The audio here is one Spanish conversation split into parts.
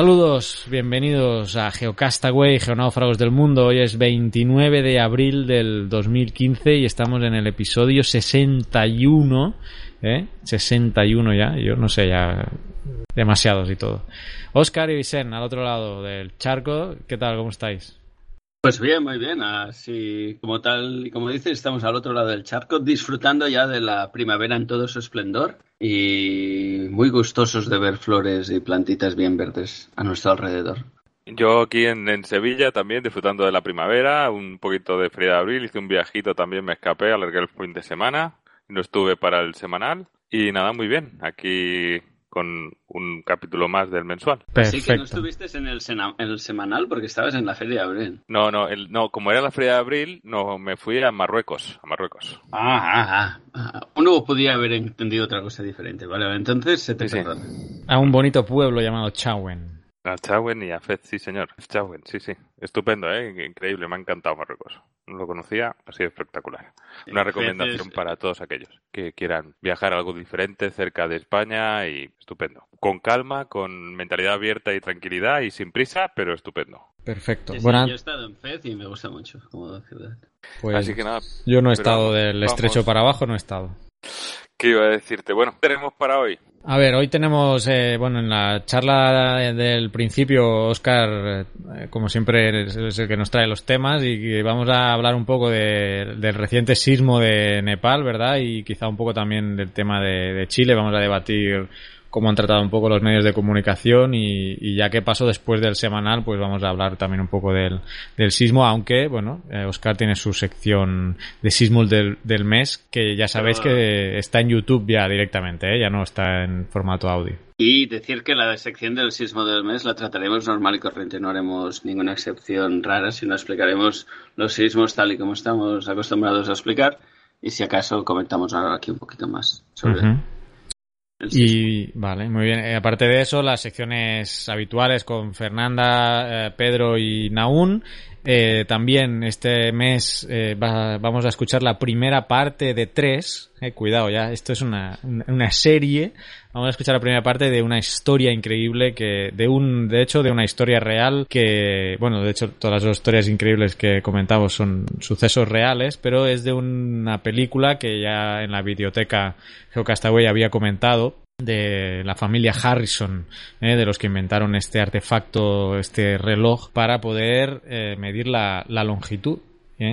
Saludos, bienvenidos a Geocastaway, Geonáufragos del Mundo. Hoy es 29 de abril del 2015 y estamos en el episodio 61, ¿eh? 61 ya, yo no sé, ya demasiados y todo. Oscar y Vicente, al otro lado del charco, ¿qué tal? ¿Cómo estáis? Pues bien, muy bien. Así como tal y como dices, estamos al otro lado del charco disfrutando ya de la primavera en todo su esplendor y muy gustosos de ver flores y plantitas bien verdes a nuestro alrededor. Yo aquí en, en Sevilla también disfrutando de la primavera, un poquito de frío de abril, hice un viajito también, me escapé, alargué el fin de semana, no estuve para el semanal y nada, muy bien. Aquí con un capítulo más del mensual. Así que no estuviste en el, sena- en el semanal porque estabas en la feria de abril. No, no, el, no, como era la feria de abril, no, me fui a Marruecos, a Marruecos. Ah, ah, ah. Uno podía haber entendido otra cosa diferente. Vale, entonces se te Sí. A un bonito pueblo llamado Chauen. A Chauen y a Fez, sí señor, Chauen, sí, sí. Estupendo, ¿eh? Increíble, me ha encantado Marruecos. No lo conocía, ha sido espectacular. Una recomendación es- para todos aquellos que quieran viajar a algo diferente cerca de España y estupendo. Con calma, con mentalidad abierta y tranquilidad y sin prisa, pero estupendo. Perfecto. Sí, sí, Bueno, yo he estado en Fez y me gusta mucho como ciudad. pues Así que nada, yo no he estado vamos, del vamos. estrecho para abajo, no he estado. ¿Qué iba a decirte? Bueno, ¿qué tenemos para hoy? A ver, hoy tenemos, eh, bueno, en la charla del principio, Oscar, eh, como siempre, es, el que nos trae los temas y vamos a hablar un poco de- del reciente sismo de Nepal, ¿verdad? Y quizá un poco también del tema de Chile. Vamos a debatir cómo han tratado un poco los medios de comunicación y, y ya que pasó después del semanal, pues vamos a hablar también un poco del, del sismo, aunque, bueno, eh, Oscar tiene su sección de sismos del, del mes, que ya sabéis Pero- que está en YouTube ya directamente, ¿eh? ya no está en formato audio. Y decir que la sección del sismo del mes la trataremos normal y corriente, no haremos ninguna excepción rara, sino explicaremos los sismos tal y como estamos acostumbrados a explicar y si acaso comentamos ahora aquí un poquito más sobre el sismo. Y vale, muy bien. Eh, aparte de eso, las secciones habituales con Fernanda, eh, Pedro y Naún. Eh, también este mes va- vamos a escuchar la primera parte de tres. Cuidado, ya, esto es una- una serie. Vamos a escuchar la primera parte de una historia increíble que, de un, de hecho, de una historia real que, bueno, de hecho, todas las historias increíbles que comentamos son sucesos reales, pero es de una película que ya en la biblioteca Geocastaway había comentado de la familia Harrison, eh, de los que inventaron este artefacto, este reloj, para poder eh, medir la, la longitud.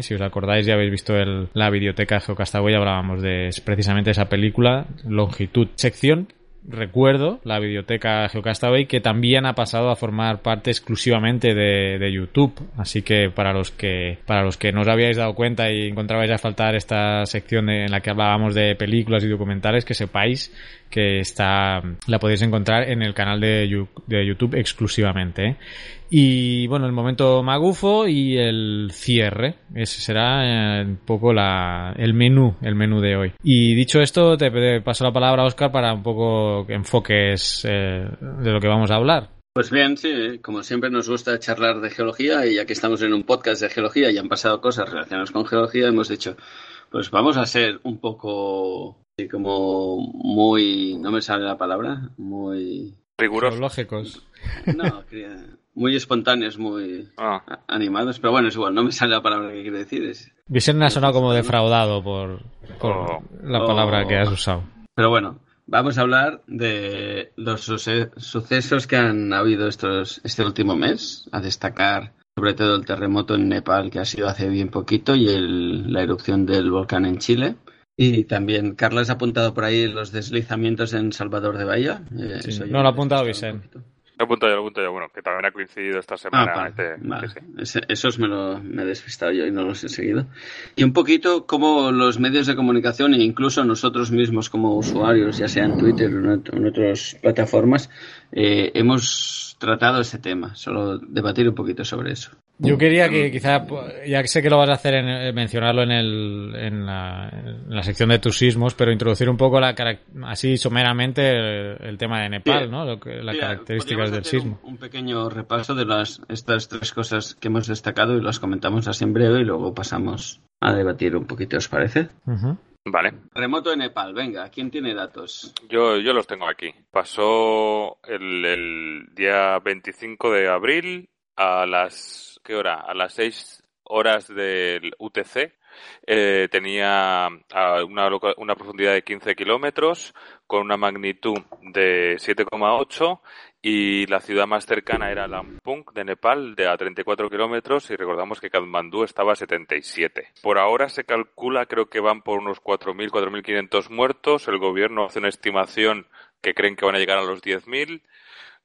Si os acordáis, ya habéis visto el- la biblioteca Geocastaway, hablábamos de precisamente esa película, Longitud. Sección recuerdo la biblioteca Geocastaway que también ha pasado a formar parte exclusivamente de, de YouTube así que para los que para los que no os habíais dado cuenta y encontrabais a faltar esta sección de- en la que hablábamos de películas y documentales que sepáis que está la podéis encontrar en el canal de, de YouTube exclusivamente ¿eh? Y bueno el momento magufo y el cierre. Ese será eh, un poco la, el menú el menú de hoy. Y dicho esto te paso la palabra Oscar para un poco que enfoques eh, de lo que vamos a hablar. Pues bien, sí, como siempre nos gusta charlar de geología y ya que estamos en un podcast de geología y han pasado cosas relacionadas con geología, hemos dicho, pues vamos a ser un poco, así como muy, no me sale la palabra, muy Riguroso. geológicos. No, muy espontáneos, muy ah. animados, pero bueno, es igual, no me sale la palabra que quiero decir. Es... Vicente ha sonado como defraudado por, oh. la palabra que has usado. Pero bueno, vamos a hablar de los sucesos que han habido estos, este último mes, a destacar sobre todo el terremoto en Nepal que ha sido hace bien poquito y la erupción del volcán en Chile. Y también Carlos ha apuntado por ahí los deslizamientos en Salvador de Bahía. Eh, no lo ha apuntado Vicente. Lo apunto yo, lo apunto yo. Bueno, que también ha coincidido esta semana. Ah, este, esos me, lo, me he despistado yo y no los he seguido. Y un poquito como los medios de comunicación e incluso nosotros mismos como usuarios, ya sea en Twitter o en, otras plataformas, eh, hemos tratado ese tema. Solo debatir un poquito sobre eso. Yo quería que quizá, ya que sé que lo vas a hacer, en, eh, mencionarlo en, el, en, la, en la sección de tus sismos, pero introducir un poco la así someramente el, tema de Nepal, ¿no? Lo que, las características del sismo. Un, pequeño repaso de las estas tres cosas que hemos destacado y las comentamos así en breve y luego pasamos a debatir un poquito, ¿os parece? Vale. Remoto de Nepal, venga, ¿quién tiene datos? Yo, yo los tengo aquí. Pasó el, el día 25 de abril a las ¿qué hora? A las 6 horas del UTC eh, tenía una, una, profundidad de 15 kilómetros con una magnitud de 7,8 y la ciudad más cercana era Lampung de Nepal de a 34 kilómetros y recordamos que Kathmandú estaba a 77. Por ahora se calcula, creo que van por unos 4.000, 4.500 muertos. El gobierno hace una estimación que creen que van a llegar a los 10.000.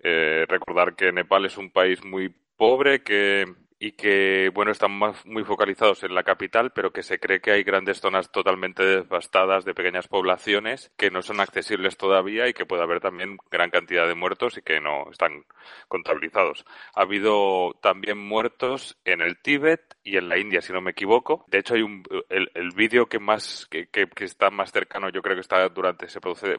Eh, recordar que Nepal es un país muy pobre que y que, bueno, están muy focalizados en la capital, pero que se cree que hay grandes zonas totalmente devastadas de pequeñas poblaciones que no son accesibles todavía y que puede haber también gran cantidad de muertos y que no están contabilizados. Ha habido también muertos en el Tíbet y en la India, si no me equivoco. De hecho, hay un, el, el vídeo que más, que, que, está más cercano, yo creo que está durante, se produce,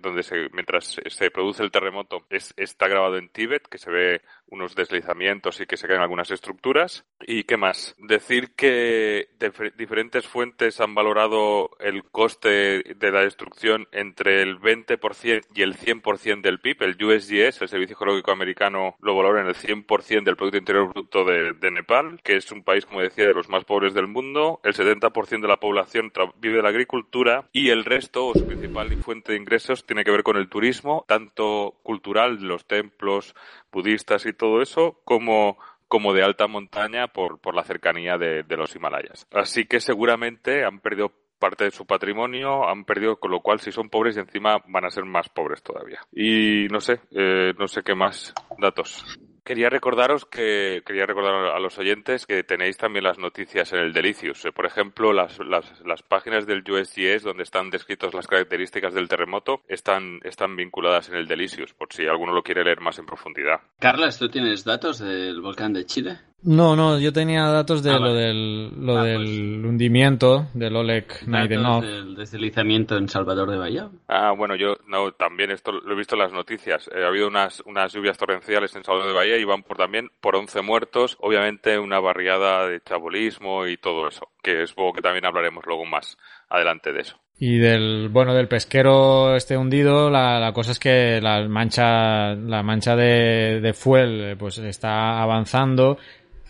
donde se, mientras se produce el terremoto, es, está grabado en Tíbet, que se ve unos deslizamientos y que se caen algunas estructuras ¿Y qué más? Decir que diferentes fuentes han valorado el coste de la destrucción entre el 20% y el 100% del PIB. El USGS, el Servicio Geológico Americano, lo valora en el 100% del Producto Interior Bruto de, Nepal, que es un país, como decía, de los más pobres del mundo. El 70% de la población vive de la agricultura y el resto, o su principal fuente de ingresos, tiene que ver con el turismo, tanto cultural, los templos budistas y todo eso, como como de alta montaña por, por la cercanía de, los Himalayas. Así que seguramente han perdido parte de su patrimonio, han perdido, con lo cual si son pobres y encima van a ser más pobres todavía. Y no sé, eh, no sé qué más datos. Quería recordaros que quería recordar a los oyentes que tenéis también las noticias en el Delicious. Eh, por ejemplo, las, las, las páginas del USGS donde están descritas las características del terremoto están, están vinculadas en el Delicious, por si alguno lo quiere leer más en profundidad. Carlas, ¿tú tienes datos del volcán de Chile? No, no, yo tenía datos de ah, lo del, lo ah, del pues. hundimiento del Oleg Naidenov. del deslizamiento en Salvador de Bahía. Ah, bueno, yo no, también esto lo he visto en las noticias. Eh, ha habido unas, unas lluvias torrenciales en Salvador de Bahía y van por también por 11 muertos. Obviamente una barriada de chabolismo y todo eso, que es poco que también hablaremos luego más adelante de eso. Y del, bueno, del pesquero este hundido, la, la cosa es que la mancha, la mancha de, de fuel, eh, pues está avanzando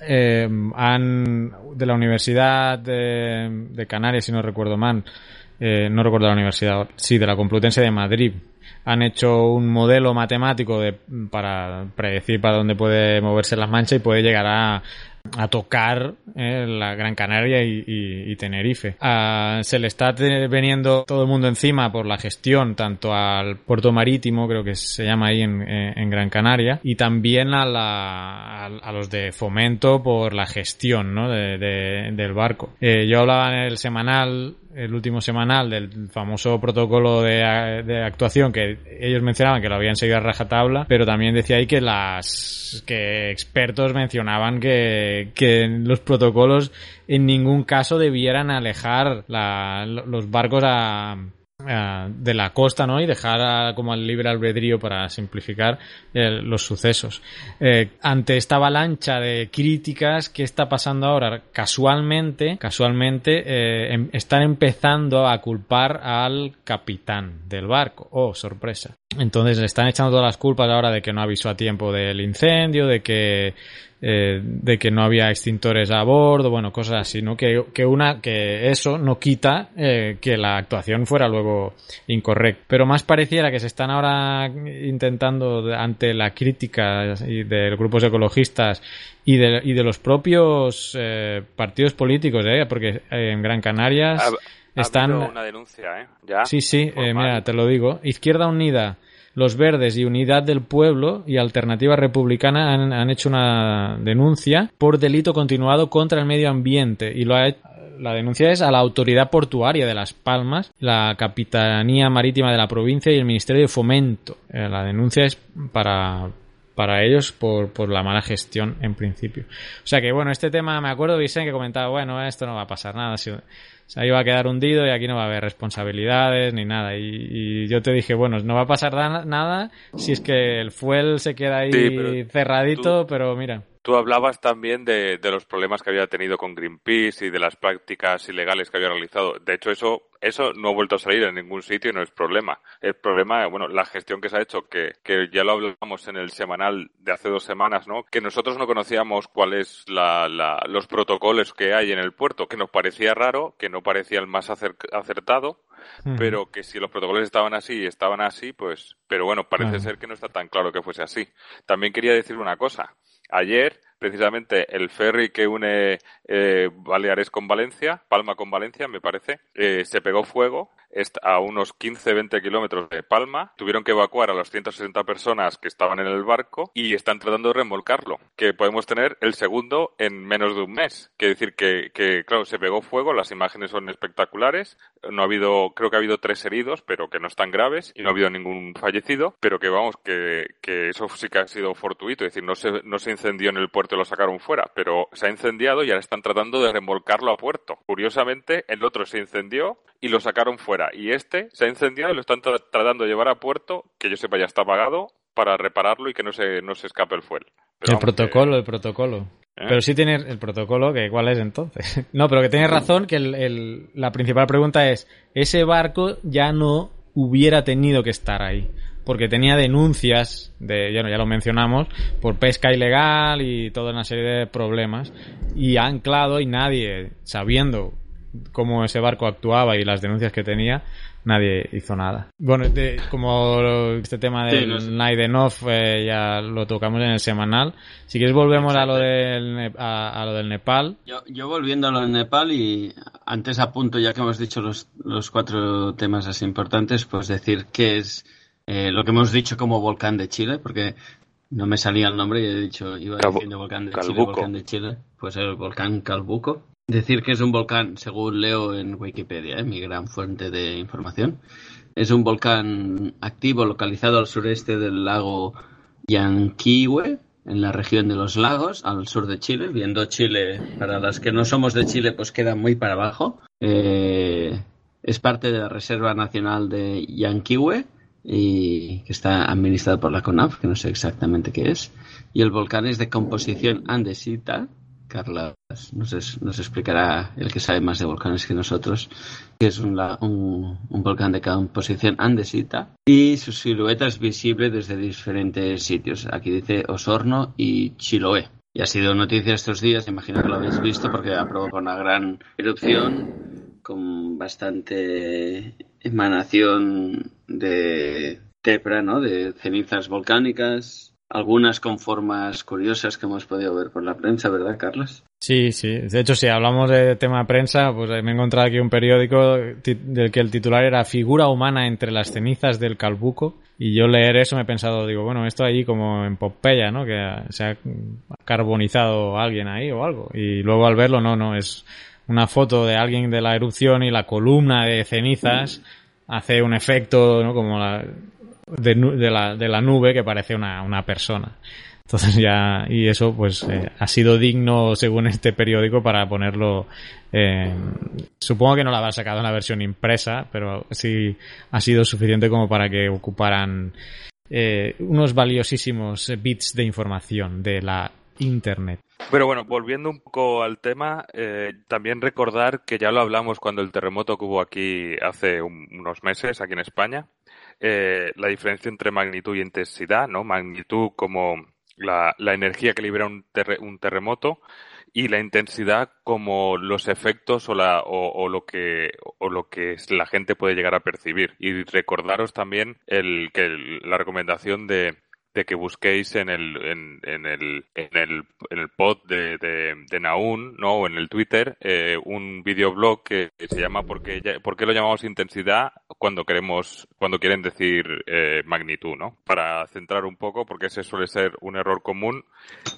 eh, han de la Universidad de, Canarias, si no recuerdo mal, eh, no recuerdo la universidad, sí, de la Complutense de Madrid, han hecho un modelo matemático de, para predecir para dónde puede moverse las manchas y puede llegar a, a tocar eh, la Gran Canaria y, Tenerife. Ah, se le está veniendo todo el mundo encima por la gestión, tanto al puerto marítimo, creo que se llama ahí en, Gran Canaria, y también a, la, a, los de fomento por la gestión ¿no? de, del barco. Eh, yo hablaba en el semanal el último semanal del famoso protocolo de, actuación que ellos mencionaban que lo habían seguido a rajatabla, pero también decía ahí que las que expertos mencionaban que, que los protocolos en ningún caso debieran alejar los barcos a de la costa, ¿no? Y dejar como al libre albedrío para simplificar eh, los sucesos. Eh, ante esta avalancha de críticas, ¿qué está pasando ahora? Casualmente, casualmente, em, están empezando a culpar al capitán del barco. Oh, sorpresa. Entonces le están echando todas las culpas ahora de que no avisó a tiempo del incendio, de que eh, de que no había extintores a bordo, bueno, cosas así, ¿no? Que, que una, que eso no quita eh, que la actuación fuera luego incorrecta. Pero más pareciera que se están ahora intentando, ante la crítica de grupos ecologistas y de, y de los propios eh, partidos políticos, ¿eh? Porque en Gran Canarias están... una denuncia, ¿eh? ¿Ya? Sí, sí, mira, te lo digo. Izquierda Unida los Verdes y Unidad del Pueblo y Alternativa Republicana han, hecho una denuncia por delito continuado contra el medio ambiente y lo ha la denuncia es a la Autoridad Portuaria de Las Palmas, la Capitanía Marítima de la provincia y el Ministerio de Fomento. Eh, la denuncia es para, para ellos por, por la mala gestión en principio. O sea que bueno, este tema me acuerdo Vicente que comentaba, bueno, esto no va a pasar nada. Si, ahí va a quedar hundido y aquí no va a haber responsabilidades ni nada. Y, yo te dije, bueno, no va a pasar nada si es que el fuel se queda ahí cerradito, pero mira. Tú hablabas también de, de, los problemas que había tenido con Greenpeace y de las prácticas ilegales que había realizado. De hecho, eso, eso no ha vuelto a salir en ningún sitio y no es problema. El problema, bueno, la gestión que se ha hecho, que, que ya lo hablamos en el semanal de hace dos semanas, ¿no? Que nosotros no conocíamos cuáles la, la, los protocolos que hay en el puerto, que nos parecía raro, que no parecía el más acertado, pero que si los protocolos estaban así y estaban así, pues, pero bueno, parece ser que no está tan claro que fuese así. También quería decir una cosa. Ayer, precisamente, el ferry que une eh, Baleares con Valencia, Palma con Valencia, me parece, eh, se pegó fuego a unos 15-20 kilómetros de Palma. Tuvieron que evacuar a las 160 personas que estaban en el barco y están tratando de remolcarlo. Que podemos tener el segundo en menos de un mes. Quiere decir que, claro, se pegó fuego, las imágenes son espectaculares. No ha habido, creo que ha habido tres heridos, pero que no están graves y no ha habido ningún fallecido. Pero que vamos, que, que eso sí que ha sido fortuito. Es decir, no se, no se incendió en el puerto lo sacaron fuera, pero se ha incendiado y ahora están tratando de remolcarlo a puerto. Curiosamente, el otro se incendió y lo sacaron fuera. Y este se ha incendiado y lo están tratando de llevar a puerto, que yo sepa ya está apagado, para repararlo y que no se, no se escape el fuel. el protocolo, el protocolo. ¿Eh? Pero sí tienes el protocolo, que ¿cuál es entonces? no, pero que tienes razón, que el, la principal pregunta es, ese barco ya no hubiera tenido que estar ahí. Porque tenía denuncias, de, ya, ya lo mencionamos, por pesca ilegal y toda una serie de problemas. Y ha anclado y nadie, sabiendo cómo ese barco actuaba y las denuncias que tenía, nadie hizo nada. Bueno, como este tema del sí, Night eh, ya lo tocamos en el semanal. Si quieres volvemos a lo del a, lo del Nepal. Yo, yo, volviendo a lo del Nepal y antes apunto ya que hemos dicho los, los cuatro temas así importantes, pues decir que es eh, lo que hemos dicho como volcán de Chile, porque no me salía el nombre y he dicho iba diciendo volcán de Chile, volcán de Chile, pues el volcán Calbuco Decir que es un volcán, según leo en Wikipedia, ¿eh? mi gran fuente de información, es un volcán activo localizado al sureste del lago Yanquihue, en la región de los lagos, al sur de Chile. Viendo Chile, para las que no somos de Chile, pues queda muy para abajo. Eh, es parte de la Reserva Nacional de Yanquihue y que está administrado por la CONAF, que no sé exactamente qué es. Y el volcán es de composición andesita, Carla nos, nos, explicará el que sabe más de volcanes que nosotros, que es un, un, volcán de composición andesita y su silueta es visible desde diferentes sitios. Aquí dice Osorno y Chiloé. Y ha sido noticia estos días, imagino que lo habéis visto porque ha provocado una gran erupción con bastante emanación de tepra, ¿no? De cenizas volcánicas algunas con formas curiosas que hemos podido ver por la prensa, ¿verdad, Carlos? Sí, sí. De hecho, si hablamos de tema prensa, pues me he encontrado aquí un periódico del que el titular era Figura humana entre las cenizas del Calbuco. Y yo leer eso me he pensado, digo, bueno, esto allí como en Pompeya, ¿no? Que se ha carbonizado alguien ahí o algo. Y luego al verlo, no, no, es una foto de alguien de la erupción y la columna de cenizas hace un efecto, ¿no? Como la, de, la, de la nube que parece una, una persona. Entonces ya, y eso pues eh, ha sido digno según este periódico para ponerlo, eh, supongo que no la habrá sacado en la versión impresa, pero sí ha sido suficiente como para que ocuparan eh, unos valiosísimos bits de información de la Internet. Pero bueno, volviendo un poco al tema, eh, también recordar que ya lo hablamos cuando el terremoto que hubo aquí hace un, unos meses, aquí en España, la diferencia entre magnitud y intensidad, ¿no? Magnitud como la, energía que libera un, un terremoto y la intensidad como los efectos o, la, o, lo que o lo que la gente puede llegar a percibir y recordaros también el que la recomendación de de que busquéis en el, en, en el, en el, en el pod de, de, de Naun, ¿no? O en el Twitter, eh, un videoblog que, se llama ¿por qué, ¿Por lo llamamos intensidad cuando queremos, cuando quieren decir eh, magnitud, ¿no? Para centrar un poco, porque ese suele ser un error común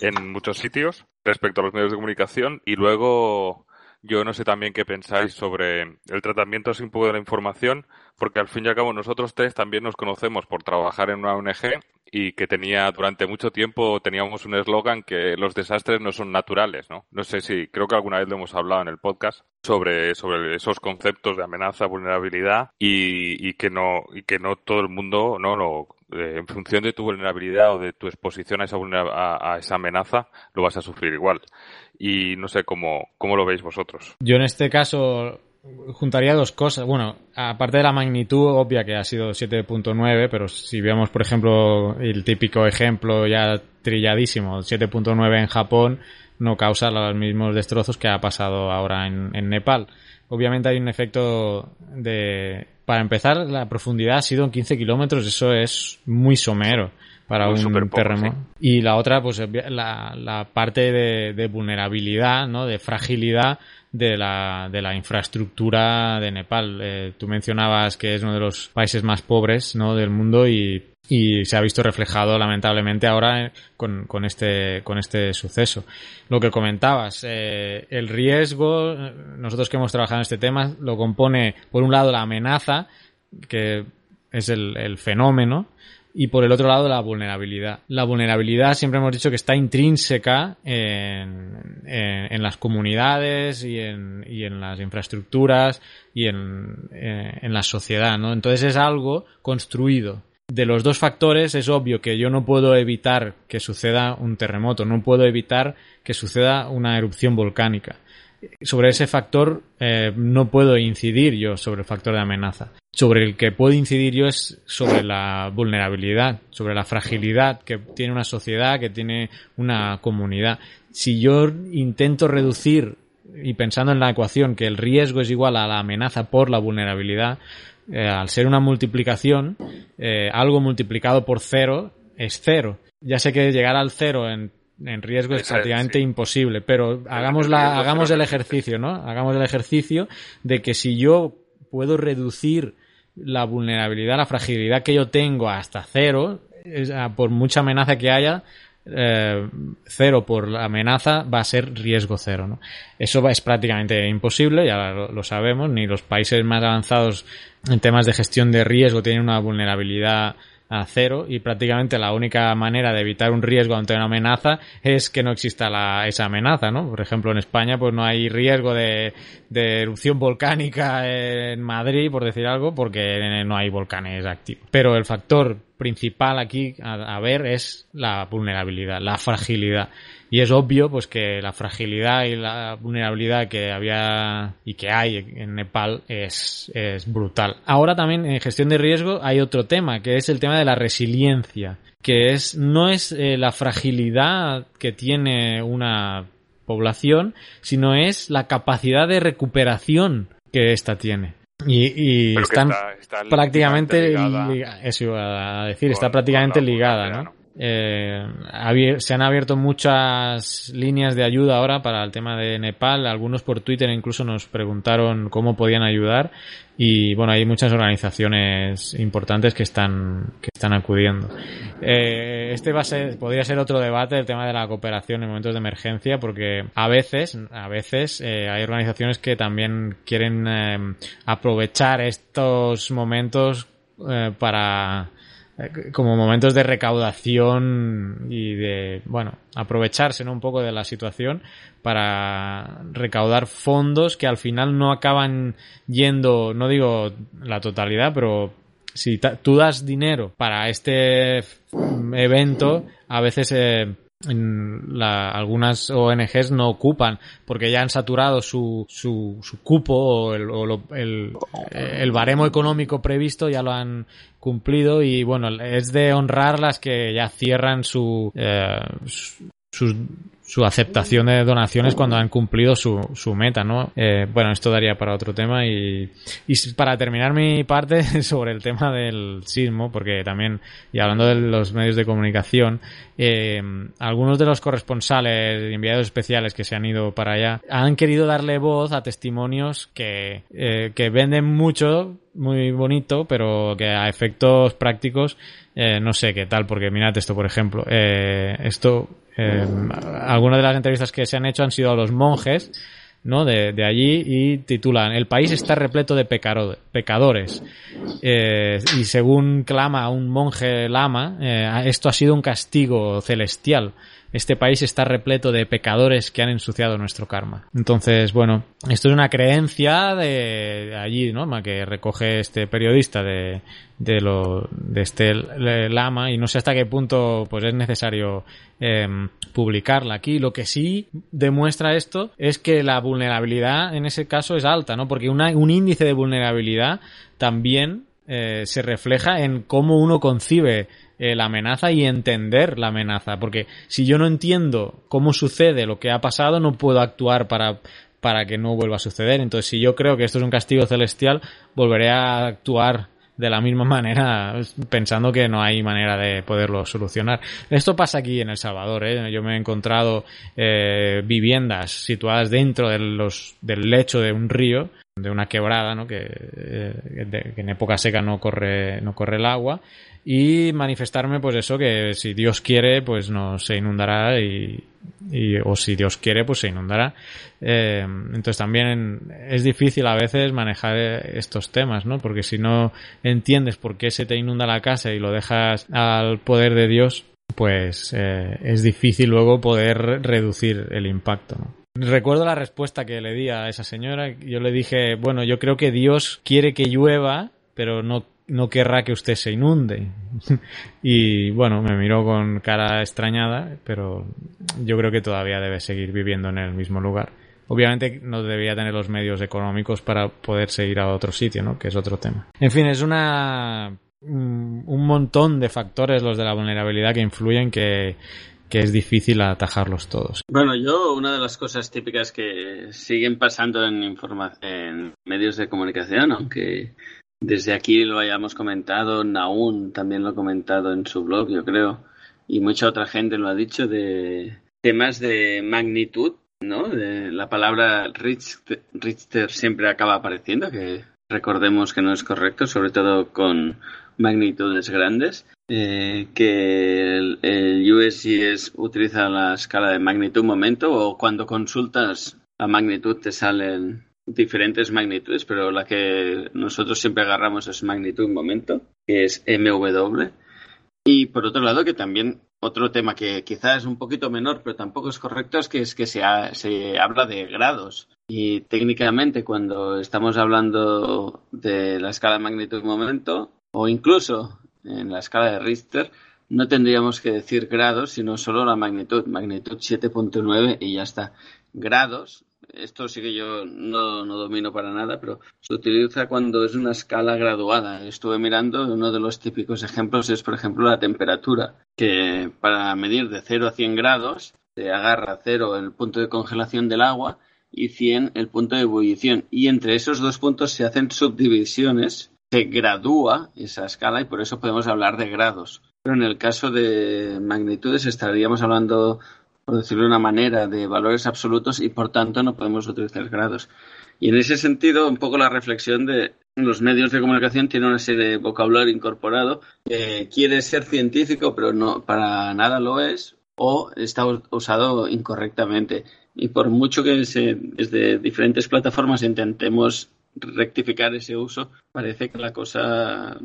en muchos sitios respecto a los medios de comunicación y luego yo no sé también qué pensáis sobre el tratamiento sin poco de la información, porque al fin y al cabo nosotros tres también nos conocemos por trabajar en una ONG y que tenía durante mucho tiempo teníamos un eslogan que los desastres no son naturales, ¿no? No sé si creo que alguna vez lo hemos hablado en el podcast sobre sobre esos conceptos de amenaza, vulnerabilidad y, y que no y que no todo el mundo no lo eh, en función de tu vulnerabilidad o de tu exposición a esa, a, a esa amenaza, lo vas a sufrir igual. Y no sé cómo, cómo lo veis vosotros. Yo en este caso juntaría dos cosas. Bueno, aparte de la magnitud obvia que ha sido 7.9, pero si vemos, por ejemplo, el típico ejemplo ya trilladísimo, 7.9 en Japón, no causa los mismos destrozos que ha pasado ahora en, Nepal. Obviamente hay un efecto de... Para empezar, la profundidad ha sido en 15 kilómetros, eso es muy somero para un terremoto. Y la otra, pues la, la parte de, de, vulnerabilidad, ¿no? De fragilidad de la, de la infraestructura de Nepal. Eh, tú mencionabas que es uno de los países más pobres ¿no? del mundo y, y se ha visto reflejado lamentablemente ahora con, con, este, con este suceso. Lo que comentabas, eh, el riesgo, nosotros que hemos trabajado en este tema, lo compone por un lado la amenaza, que es el, el fenómeno, y por el otro lado la vulnerabilidad. La vulnerabilidad siempre hemos dicho que está intrínseca en, en, las comunidades y en, y en, las infraestructuras y eh, en la sociedad, ¿no? Entonces es algo construido. De los dos factores es obvio que yo no puedo evitar que suceda un terremoto, no puedo evitar que suceda una erupción volcánica sobre ese factor eh, no puedo incidir yo sobre el factor de amenaza. Sobre el que puedo incidir yo es sobre la vulnerabilidad, sobre la fragilidad que tiene una sociedad, que tiene una comunidad. Si yo intento reducir y pensando en la ecuación que el riesgo es igual a la amenaza por la vulnerabilidad, eh, al ser una multiplicación, eh, algo multiplicado por cero es cero. Ya sé que llegar al cero en en riesgo es prácticamente imposible, pero hagamos, la, hagamos el ejercicio, ¿no? Hagamos el ejercicio de que si yo puedo reducir la vulnerabilidad, la fragilidad que yo tengo hasta cero, por mucha amenaza que haya, eh, cero por la amenaza va a ser riesgo cero. ¿no? Eso es prácticamente imposible, ya lo, sabemos, ni los países más avanzados en temas de gestión de riesgo tienen una vulnerabilidad a cero y prácticamente la única manera de evitar un riesgo ante una amenaza es que no exista la, esa amenaza, ¿no? Por ejemplo, en España pues no hay riesgo de, de erupción volcánica en Madrid, por decir algo, porque no hay volcanes activos. Pero el factor principal aquí a, ver es la vulnerabilidad, la fragilidad. Y es obvio pues que la fragilidad y la vulnerabilidad que había y que hay en Nepal es, es brutal. Ahora también en gestión de riesgo hay otro tema, que es el tema de la resiliencia, que es no es eh, la fragilidad que tiene una población, sino es la capacidad de recuperación que ésta tiene. Y, están prácticamente eso iba a decir, está prácticamente ligada, ¿no? Eh, se han abierto muchas líneas de ayuda ahora para el tema de Nepal. Algunos por Twitter incluso nos preguntaron cómo podían ayudar. Y bueno, hay muchas organizaciones importantes que están, que están acudiendo. Eh, este va a ser, podría ser otro debate, el tema de la cooperación en momentos de emergencia, porque a veces, a veces eh, hay organizaciones que también quieren aprovechar estos momentos para como momentos de recaudación y de, bueno, aprovecharse ¿no? un poco de la situación para recaudar fondos que al final no acaban yendo, no digo la totalidad, pero si tú das dinero para este evento, a veces eh, algunas ONGs no ocupan porque ya han saturado su, su, su cupo o, el, el, baremo económico previsto ya lo han cumplido y bueno es de honrar las que ya cierran su, eh, sus su aceptación de donaciones cuando han cumplido su, su meta, ¿no? Eh, bueno, esto daría para otro tema y, y para terminar mi parte sobre el tema del sismo, porque también, y hablando de los medios de comunicación, eh, algunos de los corresponsales y enviados especiales que se han ido para allá han querido darle voz a testimonios que, eh, que venden mucho, muy bonito, pero que a efectos prácticos eh, no sé qué tal, porque mirad esto, por ejemplo, eh, esto eh, algunas de las entrevistas que se han hecho han sido a los monjes ¿no? de, de allí y titulan El país está repleto de pecadores. Eh, y según clama un monje lama, eh, esto ha sido un castigo celestial este país está repleto de pecadores que han ensuciado nuestro karma. Entonces, bueno, esto es una creencia de, allí, ¿no? Que recoge este periodista de, de, lo, de este lama y no sé hasta qué punto pues es necesario em, publicarla aquí. Lo que sí demuestra esto es que la vulnerabilidad en ese caso es alta, ¿no? Porque un índice de vulnerabilidad también eh, se refleja en cómo uno concibe eh, la amenaza y entender la amenaza. Porque si yo no entiendo cómo sucede lo que ha pasado, no puedo actuar para, para que no vuelva a suceder. Entonces, si yo creo que esto es un castigo celestial, volveré a actuar de la misma manera, pensando que no hay manera de poderlo solucionar. Esto pasa aquí en El Salvador. ¿eh? Yo me he encontrado eh, viviendas situadas dentro de los, del lecho de un río, de una quebrada, ¿no? que, que en época seca no corre, no corre el agua, y manifestarme pues eso que si Dios quiere pues no se inundará y, o si Dios quiere pues se inundará eh, entonces también es difícil a veces manejar estos temas no porque si no entiendes por qué se te inunda la casa y lo dejas al poder de Dios pues eh, es difícil luego poder reducir el impacto. Recuerdo la respuesta que le di a esa señora. Yo le dije, bueno, yo creo que Dios quiere que llueva, pero no no querrá que usted se inunde. y bueno, me miró con cara extrañada, pero yo creo que todavía debe seguir viviendo en el mismo lugar. Obviamente no debía tener los medios económicos para poder seguir a otro sitio, ¿no? Que es otro tema. En fin, es una un montón de factores los de la vulnerabilidad que influyen que que es difícil atajarlos todos. Bueno, yo una de las cosas típicas que siguen pasando en, en medios de comunicación, aunque desde aquí lo hayamos comentado, Naun también lo ha comentado en su blog, yo creo, y mucha otra gente lo ha dicho, de temas de magnitud, ¿no? De la palabra Richter, siempre acaba apareciendo, que recordemos que no es correcto, sobre todo con magnitudes grandes. Eh, que el, el, USGS utiliza la escala de magnitud momento o cuando consultas la magnitud te salen diferentes magnitudes, pero la que nosotros siempre agarramos es magnitud momento, que es MW. Y por otro lado, que también otro tema que quizás es un poquito menor, pero tampoco es correcto, es que, es que se, se habla de grados. Y técnicamente, cuando estamos hablando de la escala de magnitud momento, o incluso en la escala de Richter, no tendríamos que decir grados, sino solo la magnitud, magnitud 7.9 y ya está. Grados esto sí que yo no, no, domino para nada, pero se utiliza cuando es una escala graduada. Estuve mirando, uno de los típicos ejemplos es, por ejemplo, la temperatura, que para medir de 0 a 100 grados se agarra 0 el punto de congelación del agua y 100 el punto de ebullición. Y entre esos dos puntos se hacen subdivisiones, se gradúa esa escala y por eso podemos hablar de grados. Pero en el caso de magnitudes estaríamos hablando por decirlo de una manera, de valores absolutos y por tanto no podemos utilizar grados. Y en ese sentido, un poco la reflexión de los medios de comunicación tiene una serie de vocabulario incorporado quiere ser científico, pero no para nada lo es, o está usado incorrectamente. Y por mucho que se, desde diferentes plataformas intentemos rectificar ese uso, parece que la cosa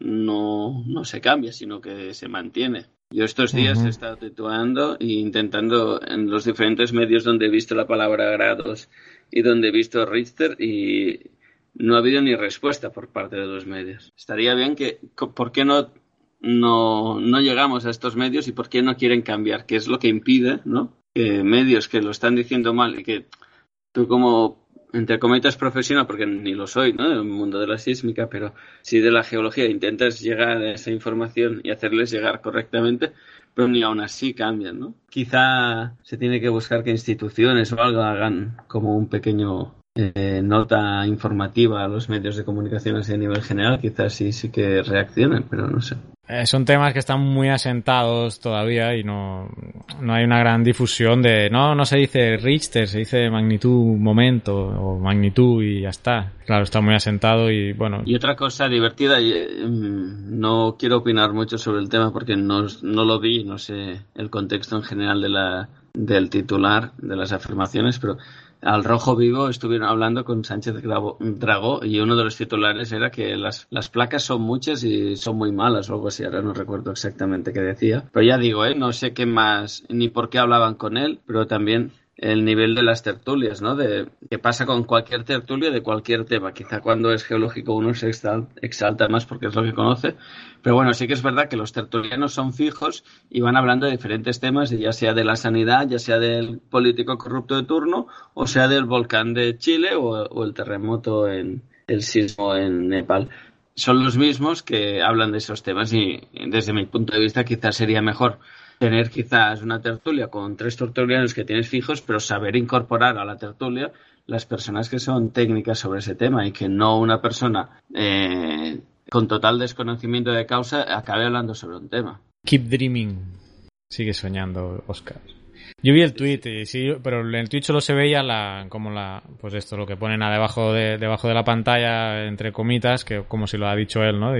no, no se cambia, sino que se mantiene. Yo estos días he estado tituando e intentando en los diferentes medios donde he visto la palabra grados y donde he visto Richter y no ha habido ni respuesta por parte de los medios. Estaría bien que, ¿por qué no no, no llegamos a estos medios y por qué no quieren cambiar, qué es lo que impide, ¿no? Que medios que lo están diciendo mal y que tú como entre comillas profesional, porque ni lo soy, ¿no? Del mundo de la sísmica, pero sí de la geología, intentas llegar a esa información y hacerles llegar correctamente, pero ni aún así cambian, ¿no? Quizá se tiene que buscar que instituciones o algo hagan como un pequeño eh, nota informativa a los medios de comunicación así a nivel general, quizás sí, sí que reaccionen, pero no sé. Eh, son temas que están muy asentados todavía y no, no hay una gran difusión de, no, no se dice Richter, se dice magnitud momento o magnitud y ya está. Claro, está muy asentado y bueno. Y otra cosa divertida, y, mm, no quiero opinar mucho sobre el tema porque no, no lo vi, no sé el contexto en general de la, del titular de las afirmaciones, pero al rojo vivo estuvieron hablando con Sánchez Dragó y uno de los titulares era que las, las, placas son muchas y son muy malas o algo así, ahora no recuerdo exactamente qué decía. Pero ya digo, ¿eh? no sé qué más ni por qué hablaban con él, pero también el nivel de las tertulias, ¿no? De qué pasa con cualquier tertulia de cualquier tema. Quizá cuando es geológico uno se exalta más porque es lo que conoce, pero bueno, sí que es verdad que los tertulianos son fijos y van hablando de diferentes temas, ya sea de la sanidad, ya sea del político corrupto de turno, o sea del volcán de Chile o, el terremoto en el sismo en Nepal son los mismos que hablan de esos temas y desde mi punto de vista quizás sería mejor tener quizás una tertulia con tres tertulianos que tienes fijos, pero saber incorporar a la tertulia las personas que son técnicas sobre ese tema y que no una persona eh, con total desconocimiento de causa acabe hablando sobre un tema. Keep dreaming. Sigue soñando, Oscar. Yo vi el tweet, sí, pero en el tweet solo se veía la, como la, pues esto, lo que ponen a debajo de, debajo de la pantalla, entre comitas, que como si lo ha dicho él, ¿no?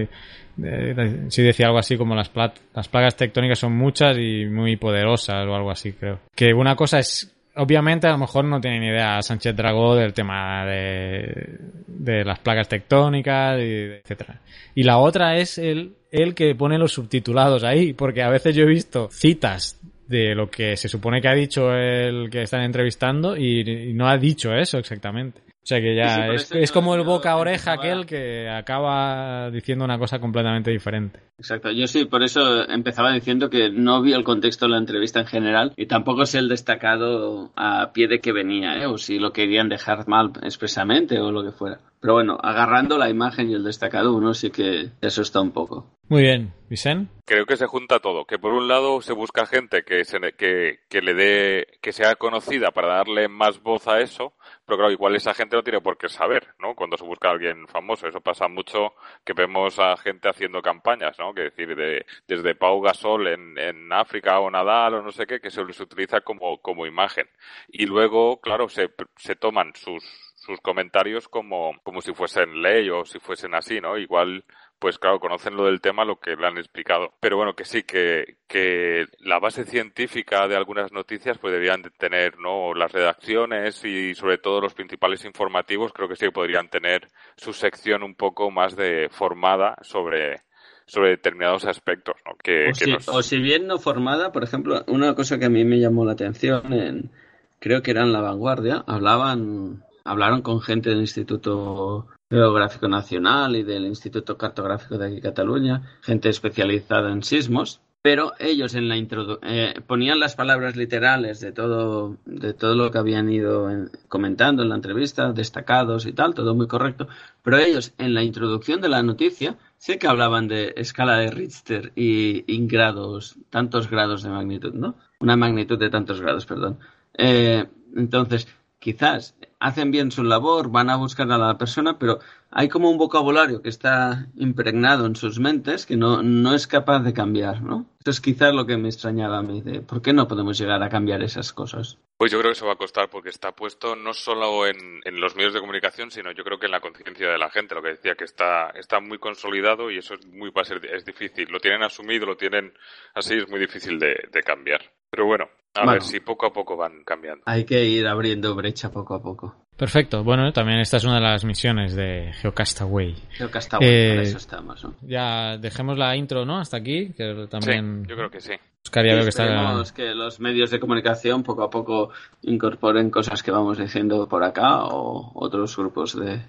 sí decía algo así como las, las plagas tectónicas son muchas y muy poderosas o algo así, creo. Que una cosa es, obviamente a lo mejor no tiene ni idea Sánchez Dragó del tema de, de las plagas tectónicas, y etcétera. Y la otra es el, el que pone los subtitulados ahí, porque a veces yo he visto citas de lo que se supone que ha dicho el que están entrevistando y, no ha dicho eso exactamente. O sea que ya es, como el boca oreja aquel que acaba diciendo una cosa completamente diferente. Exacto, yo sí, por eso empezaba diciendo que no vi el contexto de la entrevista en general y tampoco sé el destacado a pie de que venía, ¿eh? o si lo querían dejar mal expresamente o lo que fuera. Pero bueno, agarrando la imagen y el destacado uno sí que eso está un poco. Muy bien, Vicen. Creo que se junta todo, que por un lado se busca gente que, se, que, que le dé, que sea conocida para darle más voz a eso, pero claro, igual esa gente no tiene por qué saber, ¿no? Cuando se busca a alguien famoso, eso pasa mucho que vemos a gente haciendo campañas, ¿no? Que decir, de, desde Pau Gasol en, en África o Nadal o no sé qué, que se les utiliza como, como imagen. Y luego, claro, se, se toman sus sus comentarios como, como si fuesen ley o si fuesen así, ¿no? Igual, pues claro, conocen lo del tema, lo que le han explicado. Pero bueno, que sí, que, que la base científica de algunas noticias pues deberían tener, ¿no? Las redacciones y sobre todo los principales informativos creo que sí podrían tener su sección un poco más de formada sobre, sobre determinados aspectos. ¿no? Que, o, si, o, si, bien no formada, por ejemplo, una cosa que a mí me llamó la atención, en, creo que era en La Vanguardia, hablaban hablaron con gente del Instituto Geográfico Nacional y del Instituto Cartográfico de aquí Cataluña, gente especializada en sismos, pero ellos en la eh, ponían las palabras literales de todo de todo lo que habían ido comentando en la entrevista, destacados y tal, todo muy correcto, pero ellos en la introducción de la noticia sé que hablaban de escala de Richter y, y grados, tantos grados de magnitud, ¿no? Una magnitud de tantos grados, perdón. Eh, entonces, quizás hacen bien su labor, van a buscar a la persona, pero hay como un vocabulario que está impregnado en sus mentes que no, no es capaz de cambiar, ¿no? Eso es quizás lo que me extrañaba a mí, de por qué no podemos llegar a cambiar esas cosas. Pues yo creo que eso va a costar porque está puesto no solo en, los medios de comunicación, sino yo creo que en la conciencia de la gente, lo que decía, que está, está muy consolidado y eso es muy va a ser, es difícil. Lo tienen asumido, lo tienen así, es muy difícil de, de cambiar. Pero bueno, a ver si poco a poco van cambiando. Hay que ir abriendo brecha poco a poco. Perfecto. Bueno, también esta es una de las misiones de Geocastaway. Geocastaway, eh, eso estamos, ¿no? Ya dejemos la intro, ¿no? Hasta aquí, que también... Sí, yo creo que sí. Buscaría que, está... que los medios de comunicación poco a poco incorporen cosas que vamos diciendo por acá o otros grupos de,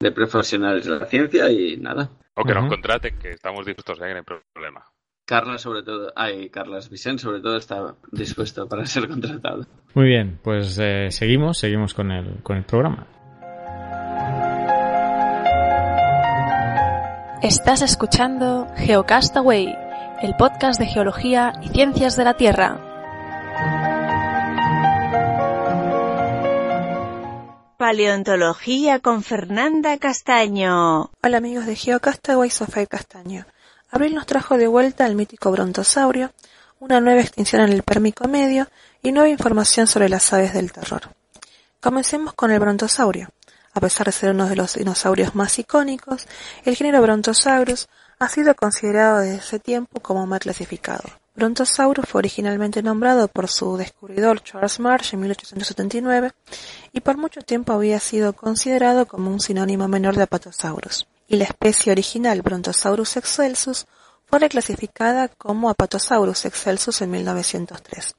de profesionales de la ciencia y nada. O que nos contraten, que estamos dispuestos, a no hay problema. Carla sobre todo, ay, Carlas Vicente sobre todo está dispuesto para ser contratado. Muy bien, pues eh, seguimos, seguimos con el, con el programa. Estás escuchando Geocastaway, el podcast de geología y ciencias de la Tierra. Paleontología con Fernanda Castaño. Hola amigos de Geocastaway, Sofía Castaño. Abril nos trajo de vuelta al mítico brontosaurio, una nueva extinción en el Pérmico Medio y nueva información sobre las aves del terror. Comencemos con el brontosaurio. A pesar de ser uno de los dinosaurios más icónicos, el género Brontosaurus ha sido considerado desde ese tiempo como mal clasificado. Brontosaurus fue originalmente nombrado por su descubridor Charles Marsh en 1879 y por mucho tiempo había sido considerado como un sinónimo menor de Apatosaurus. Y la especie original Brontosaurus excelsus fue reclasificada como Apatosaurus excelsus en 1903.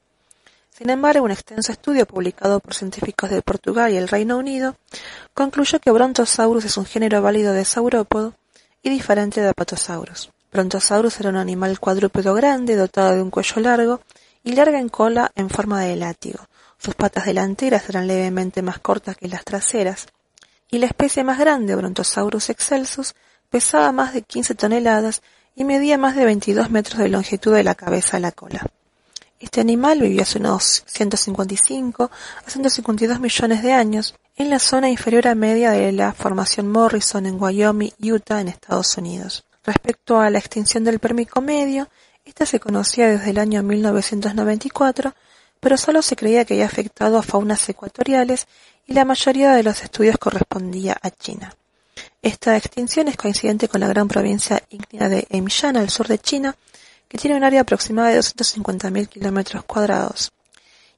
Sin embargo, un extenso estudio publicado por científicos de Portugal y el Reino Unido concluyó que Brontosaurus es un género válido de saurópodo y diferente de Apatosaurus. Brontosaurus era un animal cuadrúpedo grande, dotado de un cuello largo y larga en cola en forma de látigo. Sus patas delanteras eran levemente más cortas que las traseras, y la especie más grande, Brontosaurus excelsus, pesaba más de 15 toneladas y medía más de 22 metros de longitud de la cabeza a la cola. Este animal vivió hace unos 155 a 152 millones de años en la zona inferior a media de la formación Morrison en Wyoming, Utah, en Estados Unidos. Respecto a la extinción del Pérmico medio, esta se conocía desde el año 1994, pero solo se creía que había afectado a faunas ecuatoriales y la mayoría de los estudios correspondía a China. Esta extinción es coincidente con la gran provincia ígnea de Emshan al sur de China, que tiene un área aproximada de 250.000 kilómetros cuadrados,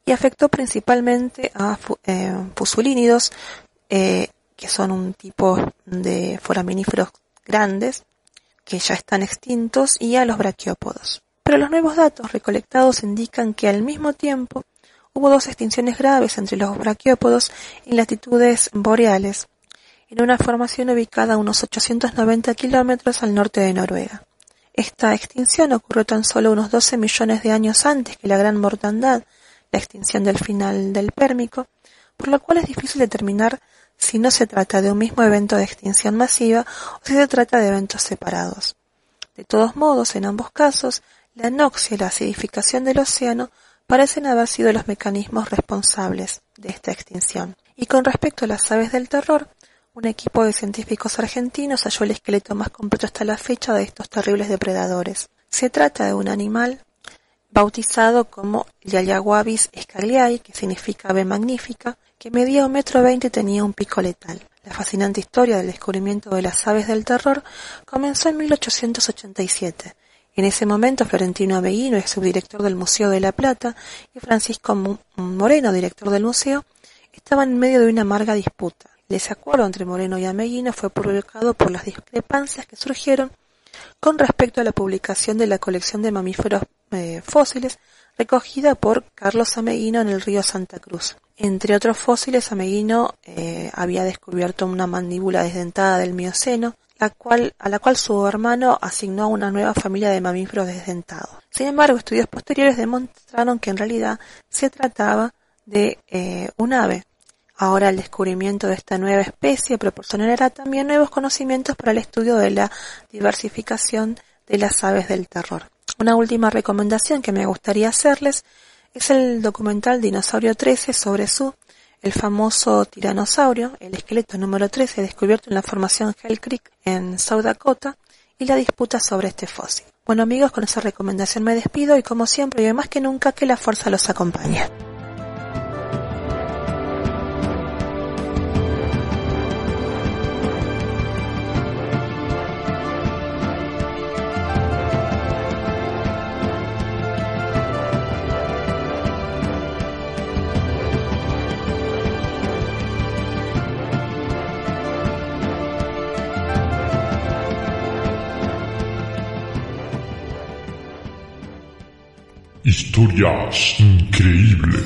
y afectó principalmente a eh, fusulínidos, eh, que son un tipo de foraminíferos grandes, que ya están extintos, y a los braquiópodos. Pero los nuevos datos recolectados indican que al mismo tiempo hubo dos extinciones graves entre los braquiópodos en latitudes boreales, en una formación ubicada a unos 890 kilómetros al norte de Noruega. Esta extinción ocurrió tan solo unos 12 millones de años antes que la Gran Mortandad, la extinción del final del Pérmico, por lo cual es difícil determinar si no se trata de un mismo evento de extinción masiva o si se trata de eventos separados. De todos modos, en ambos casos, la anoxia y la acidificación del océano parecen haber sido los mecanismos responsables de esta extinción. Y con respecto a las aves del terror, un equipo de científicos argentinos halló el esqueleto más completo hasta la fecha de estos terribles depredadores. Se trata de un animal bautizado como Yayaguabis scagliai, que significa ave magnífica, que medía un metro veinte y tenía un pico letal. La fascinante historia del descubrimiento de las aves del terror comenzó en 1887. En ese momento, Florentino Ameguino, subdirector del Museo de La Plata, y Francisco Moreno, director del museo, estaban en medio de una amarga disputa. El desacuerdo entre Moreno y Ameguino fue provocado por las discrepancias que surgieron con respecto a la publicación de la colección de mamíferos eh, fósiles recogida por Carlos Ameguino en el río Santa Cruz. Entre otros fósiles, Ameguino eh, había descubierto una mandíbula desdentada del Mioceno, la cual, a la cual su hermano asignó una nueva familia de mamíferos desdentados. Sin embargo, estudios posteriores demostraron que en realidad se trataba de eh, un ave, Ahora el descubrimiento de esta nueva especie proporcionará también nuevos conocimientos para el estudio de la diversificación de las aves del terror. Una última recomendación que me gustaría hacerles es el documental Dinosaurio 13 sobre su, el famoso tiranosaurio, el esqueleto número 13 descubierto en la formación Hell Creek en South Dakota y la disputa sobre este fósil. Bueno amigos, con esa recomendación me despido y como siempre y más que nunca que la fuerza los acompañe. Increíbles.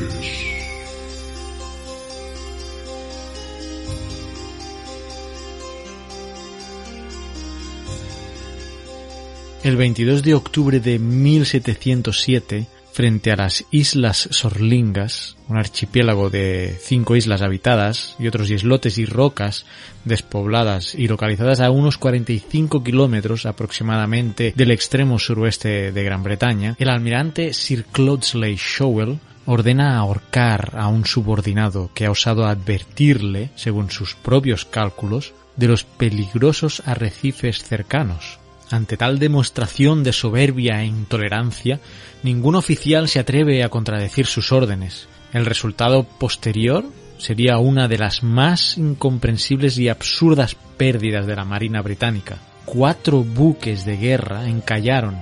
El 22 de octubre de 1707, frente a las Islas Sorlingas, un archipiélago de cinco islas habitadas y otros islotes y rocas despobladas y localizadas a unos 45 kilómetros aproximadamente del extremo suroeste de Gran Bretaña, el almirante Sir Cloudsley Showell ordena ahorcar a un subordinado que ha osado advertirle, según sus propios cálculos, de los peligrosos arrecifes cercanos. Ante tal demostración de soberbia e intolerancia, ningún oficial se atreve a contradecir sus órdenes. El resultado posterior sería una de las más incomprensibles y absurdas pérdidas de la Marina británica. Cuatro buques de guerra encallaron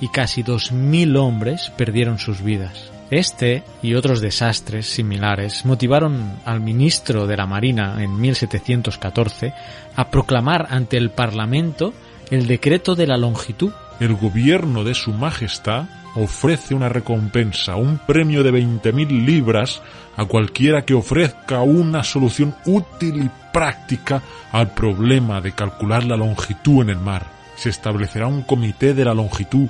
y casi dos mil hombres perdieron sus vidas. Este y otros desastres similares motivaron al ministro de la Marina en 1714 a proclamar ante el Parlamento el decreto de la longitud. El gobierno de su majestad ofrece una recompensa, un premio de 20.000 libras a cualquiera que ofrezca una solución útil y práctica al problema de calcular la longitud en el mar. Se establecerá un comité de la longitud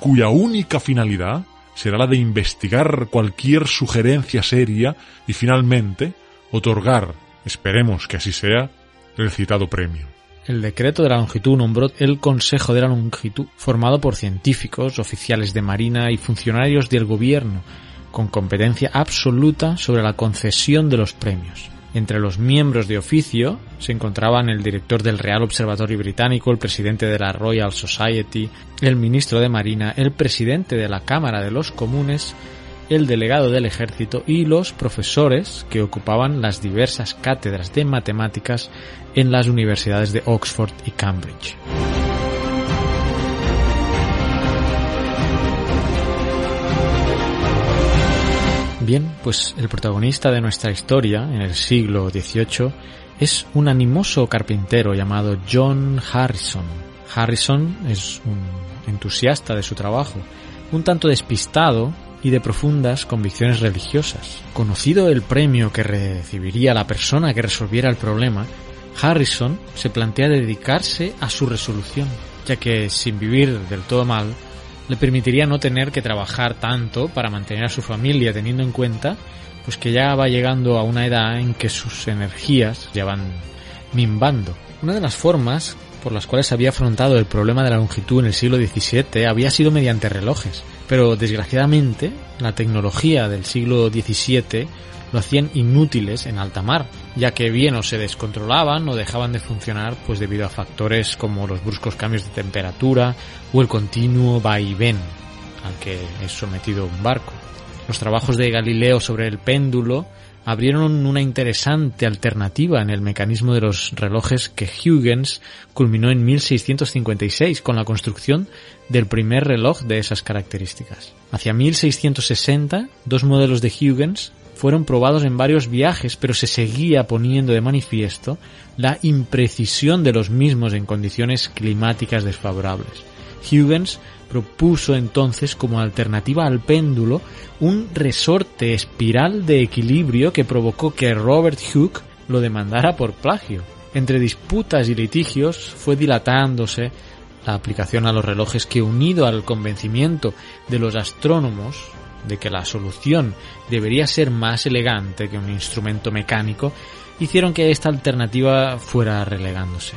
cuya única finalidad será la de investigar cualquier sugerencia seria y finalmente otorgar, esperemos que así sea, el citado premio. El decreto de la longitud nombró el Consejo de la Longitud, formado por científicos, oficiales de marina y funcionarios del gobierno, con competencia absoluta sobre la concesión de los premios. Entre los miembros de oficio se encontraban el director del Real Observatorio Británico, el presidente de la Royal Society, el ministro de Marina, el presidente de la Cámara de los Comunes, el delegado del ejército y los profesores que ocupaban las diversas cátedras de matemáticas en las universidades de Oxford y Cambridge. Bien, pues el protagonista de nuestra historia en el siglo XVIII es un animoso carpintero llamado John Harrison. Harrison es un entusiasta de su trabajo, un tanto despistado y de profundas convicciones religiosas. Conocido el premio que recibiría la persona que resolviera el problema, Harrison se plantea dedicarse a su resolución, ya que sin vivir del todo mal, le permitiría no tener que trabajar tanto para mantener a su familia, teniendo en cuenta pues que ya va llegando a una edad en que sus energías ya van mimbando. Una de las formas por las cuales había afrontado el problema de la longitud en el siglo XVII había sido mediante relojes, pero desgraciadamente la tecnología del siglo XVII lo hacían inútiles en alta mar, ya que bien o se descontrolaban o dejaban de funcionar pues debido a factores como los bruscos cambios de temperatura o el continuo vaivén al que es sometido un barco. Los trabajos de Galileo sobre el péndulo abrieron una interesante alternativa en el mecanismo de los relojes que Huygens culminó en 1656 con la construcción del primer reloj de esas características. Hacia 1660, dos modelos de Huygens fueron probados en varios viajes, pero se seguía poniendo de manifiesto la imprecisión de los mismos en condiciones climáticas desfavorables. Huygens propuso entonces como alternativa al péndulo un resorte espiral de equilibrio que provocó que Robert Hooke lo demandara por plagio. Entre disputas y litigios fue dilatándose la aplicación a los relojes que unido al convencimiento de los astrónomos de que la solución debería ser más elegante que un instrumento mecánico, hicieron que esta alternativa fuera relegándose.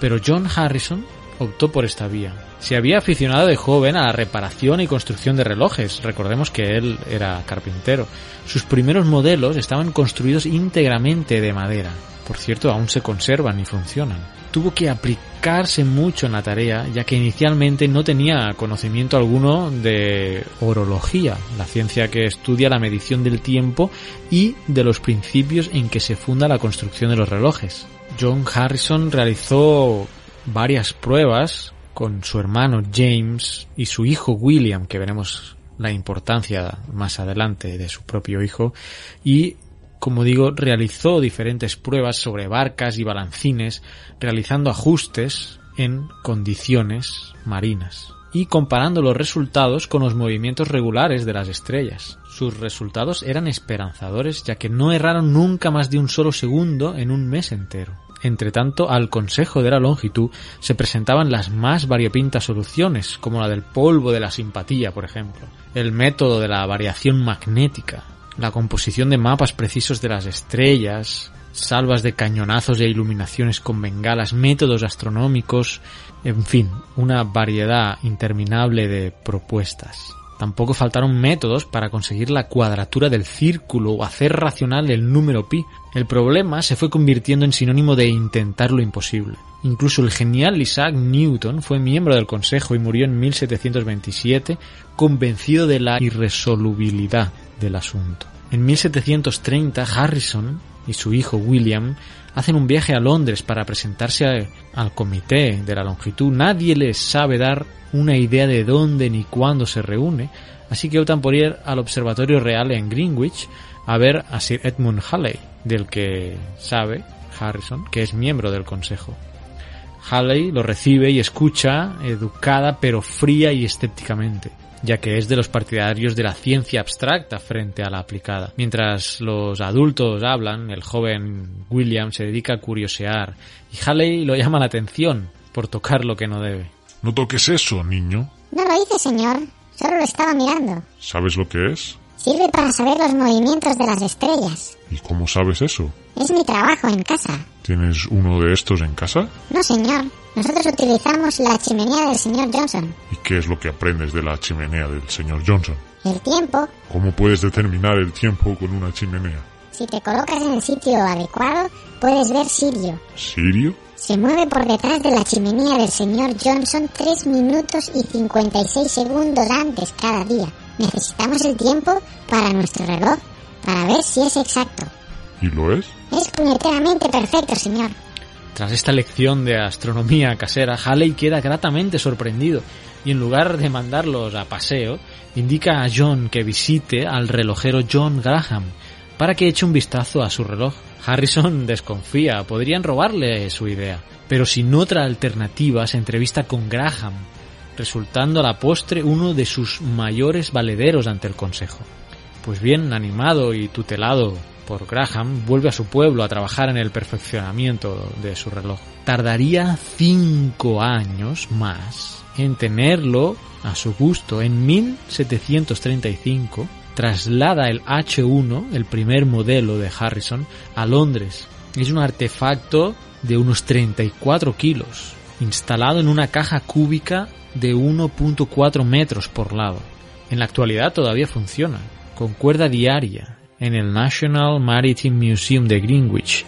Pero John Harrison optó por esta vía. Se había aficionado de joven a la reparación y construcción de relojes. Recordemos que él era carpintero. Sus primeros modelos estaban construidos íntegramente de madera. Por cierto, aún se conservan y funcionan. Tuvo que aplicarse mucho en la tarea, ya que inicialmente no tenía conocimiento alguno de orología, la ciencia que estudia la medición del tiempo y de los principios en que se funda la construcción de los relojes. John Harrison realizó varias pruebas con su hermano James y su hijo William, que veremos la importancia más adelante de su propio hijo, y como digo, realizó diferentes pruebas sobre barcas y balancines, realizando ajustes en condiciones marinas y comparando los resultados con los movimientos regulares de las estrellas. Sus resultados eran esperanzadores ya que no erraron nunca más de un solo segundo en un mes entero. Entre tanto, al Consejo de la Longitud se presentaban las más variopintas soluciones, como la del polvo de la simpatía, por ejemplo, el método de la variación magnética, la composición de mapas precisos de las estrellas, salvas de cañonazos e iluminaciones con bengalas, métodos astronómicos, en fin, una variedad interminable de propuestas. Tampoco faltaron métodos para conseguir la cuadratura del círculo o hacer racional el número pi. El problema se fue convirtiendo en sinónimo de intentar lo imposible. Incluso el genial Isaac Newton fue miembro del Consejo y murió en 1727 convencido de la irresolubilidad del asunto. En 1730 Harrison y su hijo William hacen un viaje a Londres para presentarse al comité de la longitud. Nadie les sabe dar una idea de dónde ni cuándo se reúne, así que optan por ir al Observatorio Real en Greenwich a ver a Sir Edmund Halley, del que sabe Harrison, que es miembro del Consejo. Halley lo recibe y escucha, educada pero fría y escépticamente ya que es de los partidarios de la ciencia abstracta frente a la aplicada. Mientras los adultos hablan, el joven William se dedica a curiosear y Halley lo llama la atención por tocar lo que no debe. No toques eso, niño. No lo hice, señor. Solo lo estaba mirando. ¿Sabes lo que es? Sirve para saber los movimientos de las estrellas. ¿Y cómo sabes eso? Es mi trabajo en casa. ¿Tienes uno de estos en casa? No, señor. Nosotros utilizamos la chimenea del señor Johnson. ¿Y qué es lo que aprendes de la chimenea del señor Johnson? El tiempo. ¿Cómo puedes determinar el tiempo con una chimenea? Si te colocas en el sitio adecuado, puedes ver Sirio. ¿Sirio? Se mueve por detrás de la chimenea del señor Johnson 3 minutos y 56 segundos antes cada día. Necesitamos el tiempo para nuestro reloj, para ver si es exacto. ¿Y lo es? Es puñeteramente perfecto, señor. Tras esta lección de astronomía casera, Halley queda gratamente sorprendido y en lugar de mandarlos a paseo, indica a John que visite al relojero John Graham para que eche un vistazo a su reloj. Harrison desconfía, podrían robarle su idea, pero sin otra alternativa se entrevista con Graham, resultando a la postre uno de sus mayores valederos ante el Consejo. Pues bien, animado y tutelado por Graham, vuelve a su pueblo a trabajar en el perfeccionamiento de su reloj. Tardaría cinco años más en tenerlo a su gusto. En 1735 traslada el H1, el primer modelo de Harrison, a Londres. Es un artefacto de unos 34 kilos, instalado en una caja cúbica de 1.4 metros por lado. En la actualidad todavía funciona, con cuerda diaria, en el National Maritime Museum de Greenwich.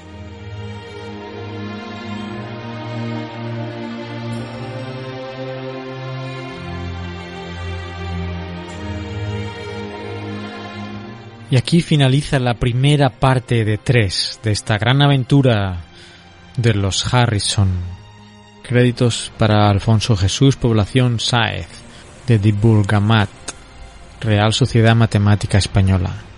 Y aquí finaliza la primera parte de tres de esta gran aventura de los Harrison. Créditos para Alfonso Jesús Población Sáez, de Dibulgamat, Real Sociedad Matemática Española.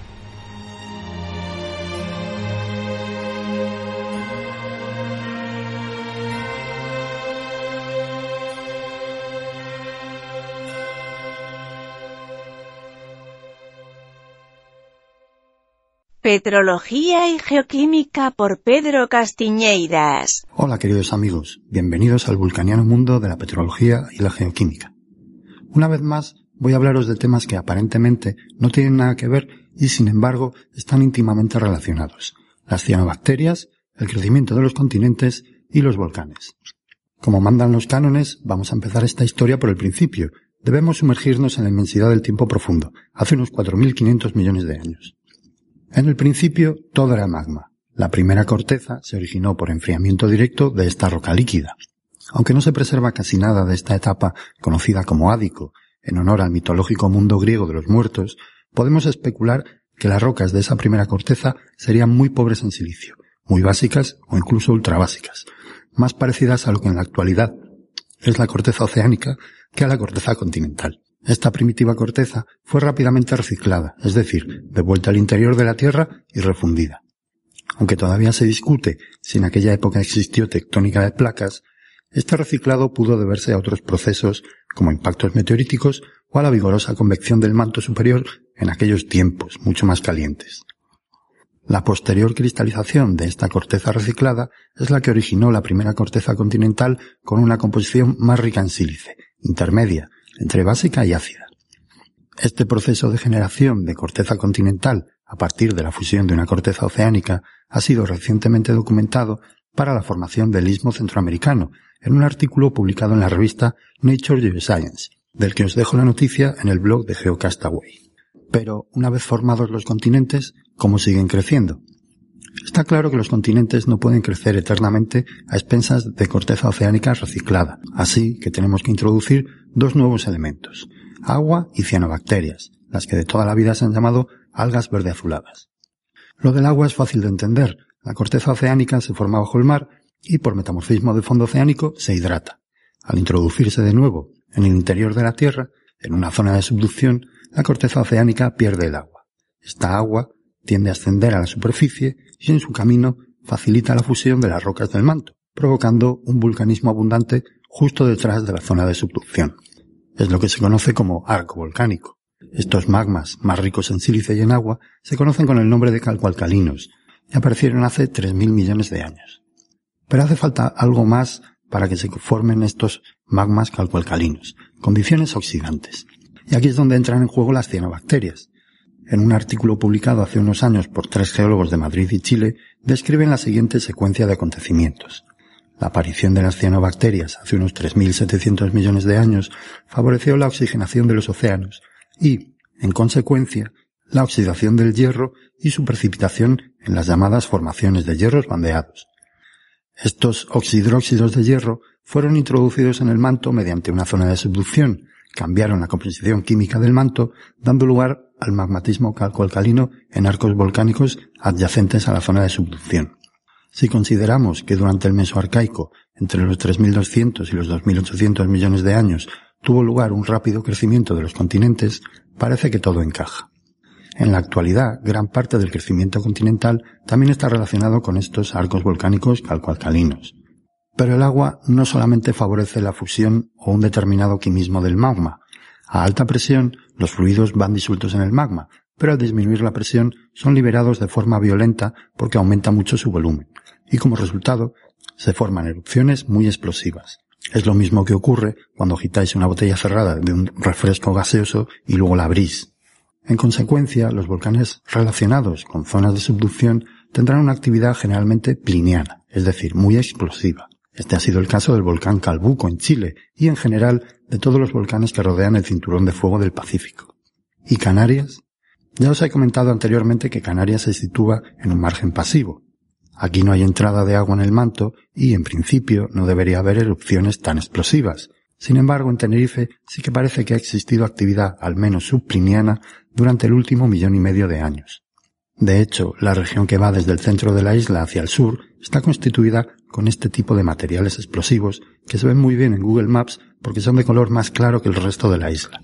Petrología y Geoquímica por Pedro Castiñeiras. Hola queridos amigos, bienvenidos al vulcaniano mundo de la petrología y la geoquímica. Una vez más voy a hablaros de temas que aparentemente no tienen nada que ver y sin embargo están íntimamente relacionados. Las cianobacterias, el crecimiento de los continentes y los volcanes. Como mandan los cánones, vamos a empezar esta historia por el principio. Debemos sumergirnos en la inmensidad del tiempo profundo, hace unos 4.500 millones de años. En el principio todo era magma. La primera corteza se originó por enfriamiento directo de esta roca líquida. Aunque no se preserva casi nada de esta etapa, conocida como Ádico, en honor al mitológico mundo griego de los muertos, podemos especular que las rocas de esa primera corteza serían muy pobres en silicio, muy básicas o incluso ultrabásicas, más parecidas a lo que en la actualidad es la corteza oceánica que a la corteza continental. Esta primitiva corteza fue rápidamente reciclada, es decir, devuelta al interior de la Tierra y refundida. Aunque todavía se discute si en aquella época existió tectónica de placas, este reciclado pudo deberse a otros procesos como impactos meteoríticos o a la vigorosa convección del manto superior en aquellos tiempos mucho más calientes. La posterior cristalización de esta corteza reciclada es la que originó la primera corteza continental con una composición más rica en sílice, intermedia, entre básica y ácida. Este proceso de generación de corteza continental a partir de la fusión de una corteza oceánica ha sido recientemente documentado para la formación del istmo centroamericano en un artículo publicado en la revista Nature Geoscience, del que os dejo la noticia en el blog de GeoCastaway. Pero, una vez formados los continentes, ¿cómo siguen creciendo? Está claro que los continentes no pueden crecer eternamente a expensas de corteza oceánica reciclada, así que tenemos que introducir dos nuevos elementos, agua y cianobacterias, las que de toda la vida se han llamado algas verde azuladas. Lo del agua es fácil de entender, la corteza oceánica se forma bajo el mar y por metamorfismo del fondo oceánico se hidrata. Al introducirse de nuevo en el interior de la Tierra, en una zona de subducción, la corteza oceánica pierde el agua. Esta agua tiende a ascender a la superficie y en su camino facilita la fusión de las rocas del manto, provocando un vulcanismo abundante justo detrás de la zona de subducción. Es lo que se conoce como arco volcánico. Estos magmas, más ricos en sílice y en agua, se conocen con el nombre de calcoalcalinos y aparecieron hace 3.000 millones de años. Pero hace falta algo más para que se formen estos magmas calcoalcalinos, condiciones oxidantes. Y aquí es donde entran en juego las cianobacterias. En un artículo publicado hace unos años por tres geólogos de Madrid y Chile, describen la siguiente secuencia de acontecimientos. La aparición de las cianobacterias hace unos 3.700 millones de años favoreció la oxigenación de los océanos y, en consecuencia, la oxidación del hierro y su precipitación en las llamadas formaciones de hierros bandeados. Estos oxidróxidos de hierro fueron introducidos en el manto mediante una zona de subducción, cambiaron la composición química del manto, dando lugar al magmatismo calcoalcalino en arcos volcánicos adyacentes a la zona de subducción. Si consideramos que durante el Mesoarcaico, entre los 3.200 y los 2.800 millones de años, tuvo lugar un rápido crecimiento de los continentes, parece que todo encaja. En la actualidad, gran parte del crecimiento continental también está relacionado con estos arcos volcánicos calcoalcalinos. Pero el agua no solamente favorece la fusión o un determinado quimismo del magma. A alta presión, los fluidos van disueltos en el magma, pero al disminuir la presión son liberados de forma violenta porque aumenta mucho su volumen. Y como resultado, se forman erupciones muy explosivas. Es lo mismo que ocurre cuando agitáis una botella cerrada de un refresco gaseoso y luego la abrís. En consecuencia, los volcanes relacionados con zonas de subducción tendrán una actividad generalmente pliniana, es decir, muy explosiva. Este ha sido el caso del volcán Calbuco en Chile y en general de todos los volcanes que rodean el cinturón de fuego del Pacífico. ¿Y Canarias? Ya os he comentado anteriormente que Canarias se sitúa en un margen pasivo. Aquí no hay entrada de agua en el manto y, en principio, no debería haber erupciones tan explosivas. Sin embargo, en Tenerife sí que parece que ha existido actividad, al menos subpliniana, durante el último millón y medio de años. De hecho, la región que va desde el centro de la isla hacia el sur está constituida con este tipo de materiales explosivos que se ven muy bien en Google Maps porque son de color más claro que el resto de la isla.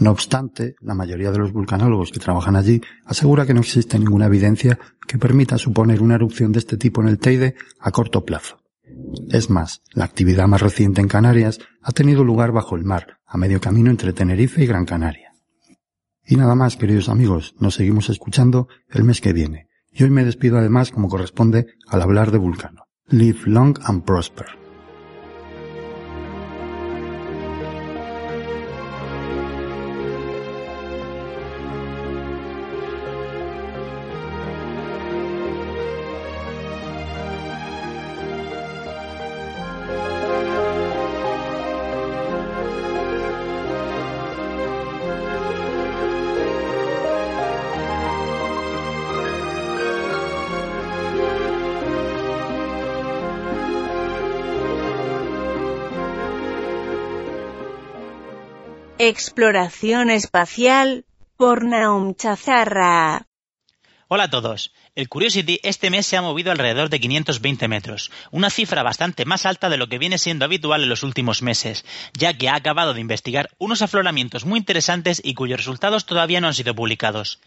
No obstante, la mayoría de los vulcanólogos que trabajan allí asegura que no existe ninguna evidencia que permita suponer una erupción de este tipo en el Teide a corto plazo. Es más, la actividad más reciente en Canarias ha tenido lugar bajo el mar, a medio camino entre Tenerife y Gran Canaria. Y nada más, queridos amigos, nos seguimos escuchando el mes que viene. Y hoy me despido además como corresponde al hablar de Vulcano. Live long and prosper. Exploración espacial por Naum Chazarra. Hola a todos. El Curiosity este mes se ha movido alrededor de 520 metros, una cifra bastante más alta de lo que viene siendo habitual en los últimos meses, ya que ha acabado de investigar unos afloramientos muy interesantes y cuyos resultados todavía no han sido publicados.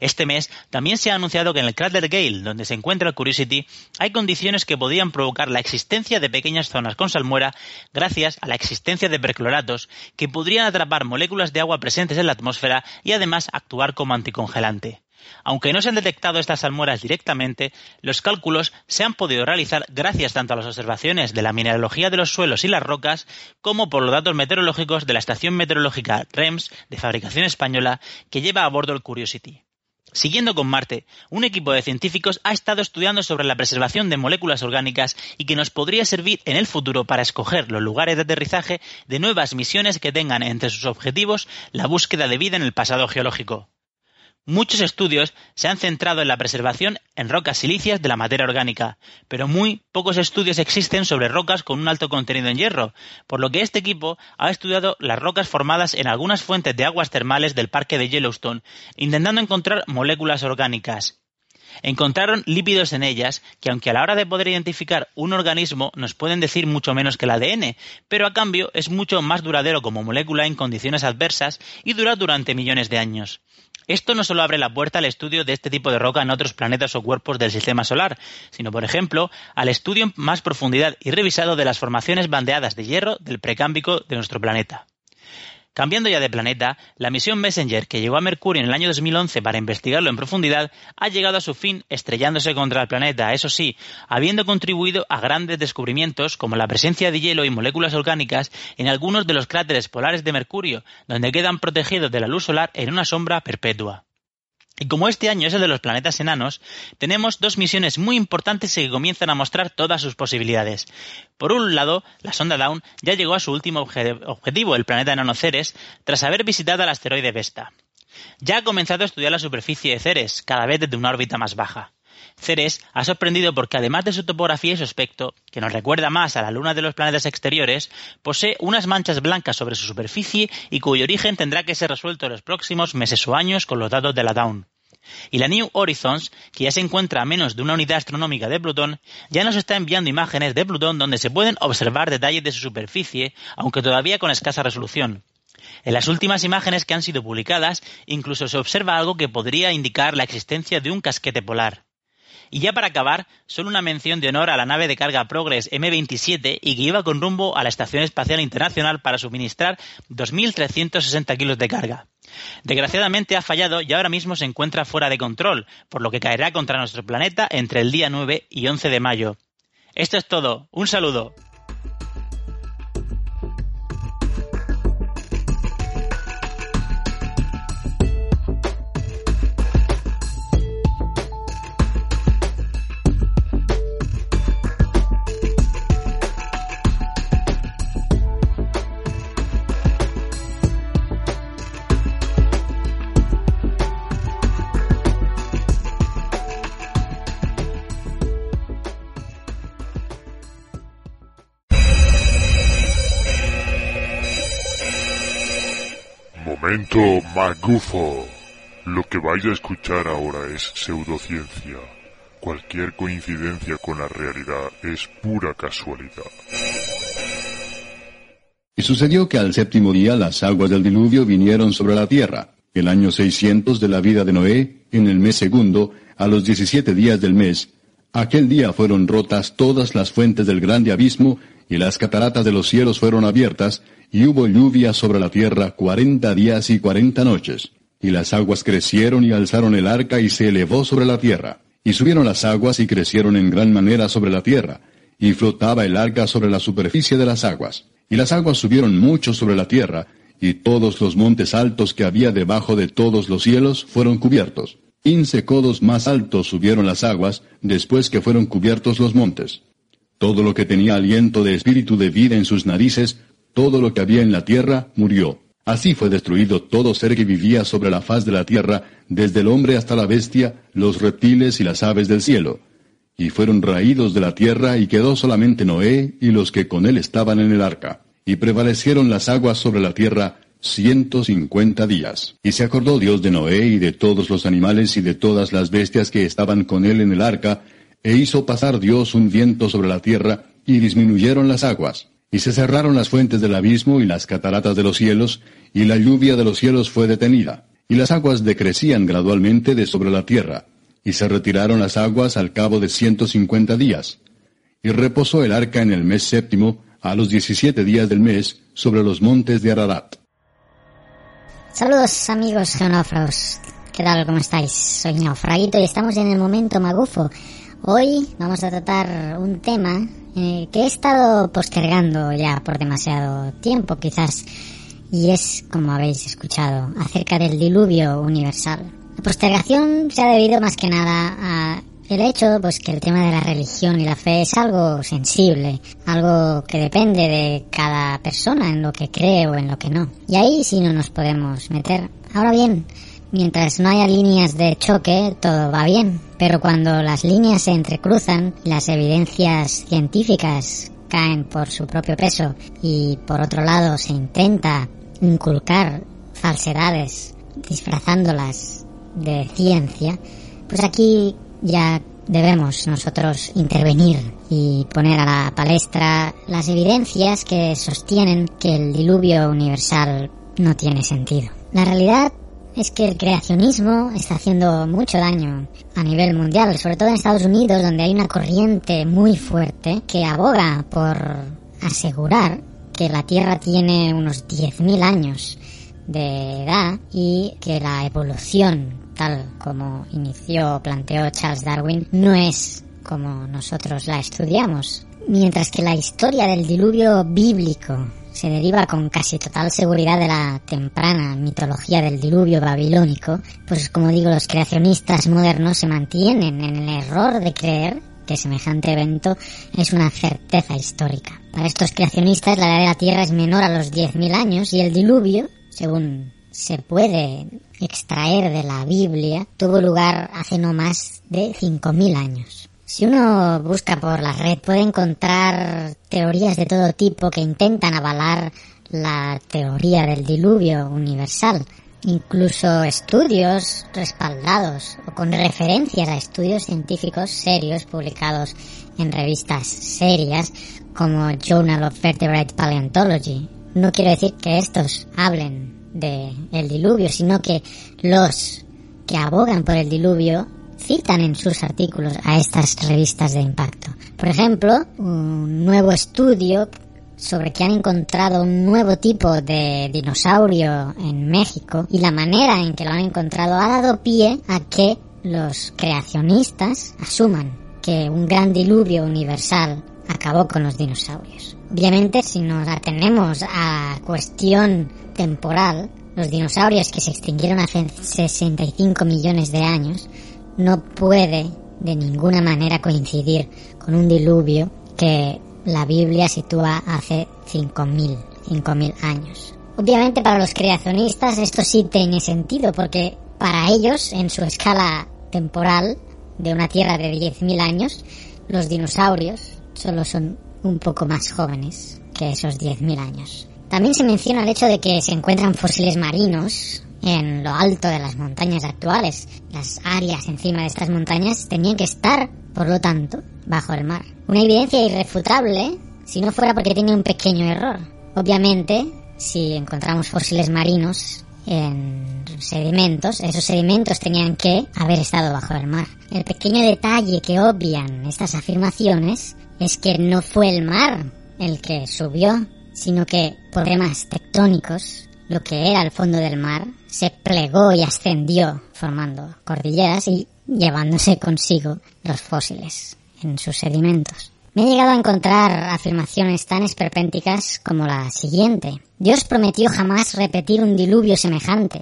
Este mes también se ha anunciado que en el cráter Gale, donde se encuentra el Curiosity, hay condiciones que podrían provocar la existencia de pequeñas zonas con salmuera gracias a la existencia de percloratos que podrían atrapar moléculas de agua presentes en la atmósfera y además actuar como anticongelante. Aunque no se han detectado estas salmueras directamente, los cálculos se han podido realizar gracias tanto a las observaciones de la mineralogía de los suelos y las rocas, como por los datos meteorológicos de la estación meteorológica REMS de fabricación española que lleva a bordo el Curiosity. Siguiendo con Marte, un equipo de científicos ha estado estudiando sobre la preservación de moléculas orgánicas y que nos podría servir en el futuro para escoger los lugares de aterrizaje de nuevas misiones que tengan entre sus objetivos la búsqueda de vida en el pasado geológico. Muchos estudios se han centrado en la preservación en rocas silíceas de la materia orgánica, pero muy pocos estudios existen sobre rocas con un alto contenido en hierro, por lo que este equipo ha estudiado las rocas formadas en algunas fuentes de aguas termales del parque de Yellowstone, intentando encontrar moléculas orgánicas. Encontraron lípidos en ellas que, aunque a la hora de poder identificar un organismo nos pueden decir mucho menos que el ADN, pero a cambio es mucho más duradero como molécula en condiciones adversas y dura durante millones de años. Esto no solo abre la puerta al estudio de este tipo de roca en otros planetas o cuerpos del sistema solar, sino, por ejemplo, al estudio en más profundidad y revisado de las formaciones bandeadas de hierro del precámbico de nuestro planeta. Cambiando ya de planeta, la misión Messenger que llegó a Mercurio en el año 2011 para investigarlo en profundidad ha llegado a su fin estrellándose contra el planeta, eso sí, habiendo contribuido a grandes descubrimientos como la presencia de hielo y moléculas orgánicas en algunos de los cráteres polares de Mercurio, donde quedan protegidos de la luz solar en una sombra perpetua. Y como este año es el de los planetas enanos, tenemos dos misiones muy importantes que comienzan a mostrar todas sus posibilidades. Por un lado, la sonda Dawn ya llegó a su último objetivo, el planeta enano Ceres, tras haber visitado el asteroide Vesta. Ya ha comenzado a estudiar la superficie de Ceres, cada vez desde una órbita más baja. Ceres ha sorprendido porque además de su topografía y su aspecto, que nos recuerda más a la luna de los planetas exteriores, posee unas manchas blancas sobre su superficie y cuyo origen tendrá que ser resuelto en los próximos meses o años con los datos de la Dawn. Y la New Horizons, que ya se encuentra a menos de una unidad astronómica de Plutón, ya nos está enviando imágenes de Plutón donde se pueden observar detalles de su superficie, aunque todavía con escasa resolución. En las últimas imágenes que han sido publicadas, incluso se observa algo que podría indicar la existencia de un casquete polar. Y ya para acabar, solo una mención de honor a la nave de carga Progress M27 y que iba con rumbo a la Estación Espacial Internacional para suministrar 2.360 kilos de carga. Desgraciadamente ha fallado y ahora mismo se encuentra fuera de control, por lo que caerá contra nuestro planeta entre el día 9 y 11 de mayo. Esto es todo. Un saludo. Momento. Lo que vais a escuchar ahora es pseudociencia. Cualquier coincidencia con la realidad es pura casualidad. Y sucedió que al séptimo día las aguas del diluvio vinieron sobre la tierra. El año 600 de la vida de Noé, en el mes segundo, a los 17 días del mes, aquel día fueron rotas todas las fuentes del grande abismo, y las cataratas de los cielos fueron abiertas, y hubo lluvia sobre la tierra cuarenta días y cuarenta noches. Y las aguas crecieron y alzaron el arca y se elevó sobre la tierra. Y subieron las aguas y crecieron en gran manera sobre la tierra. Y flotaba el arca sobre la superficie de las aguas. Y las aguas subieron mucho sobre la tierra, y todos los montes altos que había debajo de todos los cielos fueron cubiertos. Quince codos más altos subieron las aguas después que fueron cubiertos los montes. Todo lo que tenía aliento de espíritu de vida en sus narices todo lo que había en la tierra murió. Así fue destruido todo ser que vivía sobre la faz de la tierra, desde el hombre hasta la bestia, los reptiles y las aves del cielo. Y fueron raídos de la tierra y quedó solamente Noé y los que con él estaban en el arca. Y prevalecieron las aguas sobre la tierra ciento cincuenta días. Y se acordó Dios de Noé y de todos los animales y de todas las bestias que estaban con él en el arca, e hizo pasar Dios un viento sobre la tierra, y disminuyeron las aguas. Y se cerraron las fuentes del abismo y las cataratas de los cielos, y la lluvia de los cielos fue detenida. Y las aguas decrecían gradualmente de sobre la tierra, y se retiraron las aguas al cabo de ciento cincuenta días. Y reposó el arca en el mes séptimo, a los diecisiete días del mes, sobre los montes de Ararat. Saludos amigos geonófagos. ¿qué tal? ¿Cómo estáis? Soy Naufraguito y estamos en el momento magufo. Hoy vamos a tratar un tema eh, que he estado postergando ya por demasiado tiempo, quizás, y es, como habéis escuchado, acerca del diluvio universal. La postergación se ha debido más que nada a el hecho, pues, que el tema de la religión y la fe es algo sensible, algo que depende de cada persona en lo que cree o en lo que no. Y ahí sí no nos podemos meter. Ahora bien, mientras no haya líneas de choque, todo va bien. Pero cuando las líneas se entrecruzan, las evidencias científicas caen por su propio peso y por otro lado se intenta inculcar falsedades disfrazándolas de ciencia, pues aquí ya debemos nosotros intervenir y poner a la palestra las evidencias que sostienen que el diluvio universal no tiene sentido. La realidad es que el creacionismo está haciendo mucho daño a nivel mundial, sobre todo en Estados Unidos, donde hay una corriente muy fuerte que aboga por asegurar que la Tierra tiene unos 10.000 años de edad y que la evolución tal como inició, planteó Charles Darwin, no es como nosotros la estudiamos. Mientras que la historia del diluvio bíblico se deriva con casi total seguridad de la temprana mitología del diluvio babilónico, pues como digo, los creacionistas modernos se mantienen en el error de creer que semejante evento es una certeza histórica. Para estos creacionistas la edad de la Tierra es menor a los 10.000 años y el diluvio, según se puede extraer de la Biblia tuvo lugar hace no más de 5.000 años. Si uno busca por la red puede encontrar teorías de todo tipo que intentan avalar la teoría del diluvio universal, incluso estudios respaldados o con referencias a estudios científicos serios publicados en revistas serias como Journal of Vertebrate Paleontology. No quiero decir que estos hablen de el diluvio, sino que los que abogan por el diluvio citan en sus artículos a estas revistas de impacto. Por ejemplo, un nuevo estudio sobre que han encontrado un nuevo tipo de dinosaurio en México y la manera en que lo han encontrado ha dado pie a que los creacionistas asuman que un gran diluvio universal acabó con los dinosaurios. Obviamente, si nos atenemos a cuestión temporal, los dinosaurios que se extinguieron hace 65 millones de años no puede de ninguna manera coincidir con un diluvio que la Biblia sitúa hace 5.000, 5.000 años. Obviamente para los creacionistas esto sí tiene sentido porque para ellos en su escala temporal de una Tierra de 10.000 años los dinosaurios solo son un poco más jóvenes que esos 10.000 años. También se menciona el hecho de que se encuentran fósiles marinos en lo alto de las montañas actuales. Las áreas encima de estas montañas tenían que estar, por lo tanto, bajo el mar. Una evidencia irrefutable si no fuera porque tiene un pequeño error. Obviamente, si encontramos fósiles marinos en sedimentos, esos sedimentos tenían que haber estado bajo el mar. El pequeño detalle que obvian estas afirmaciones es que no fue el mar el que subió, sino que por temas tectónicos, lo que era el fondo del mar se plegó y ascendió formando cordilleras y llevándose consigo los fósiles en sus sedimentos. Me he llegado a encontrar afirmaciones tan esperpénticas como la siguiente. Dios prometió jamás repetir un diluvio semejante.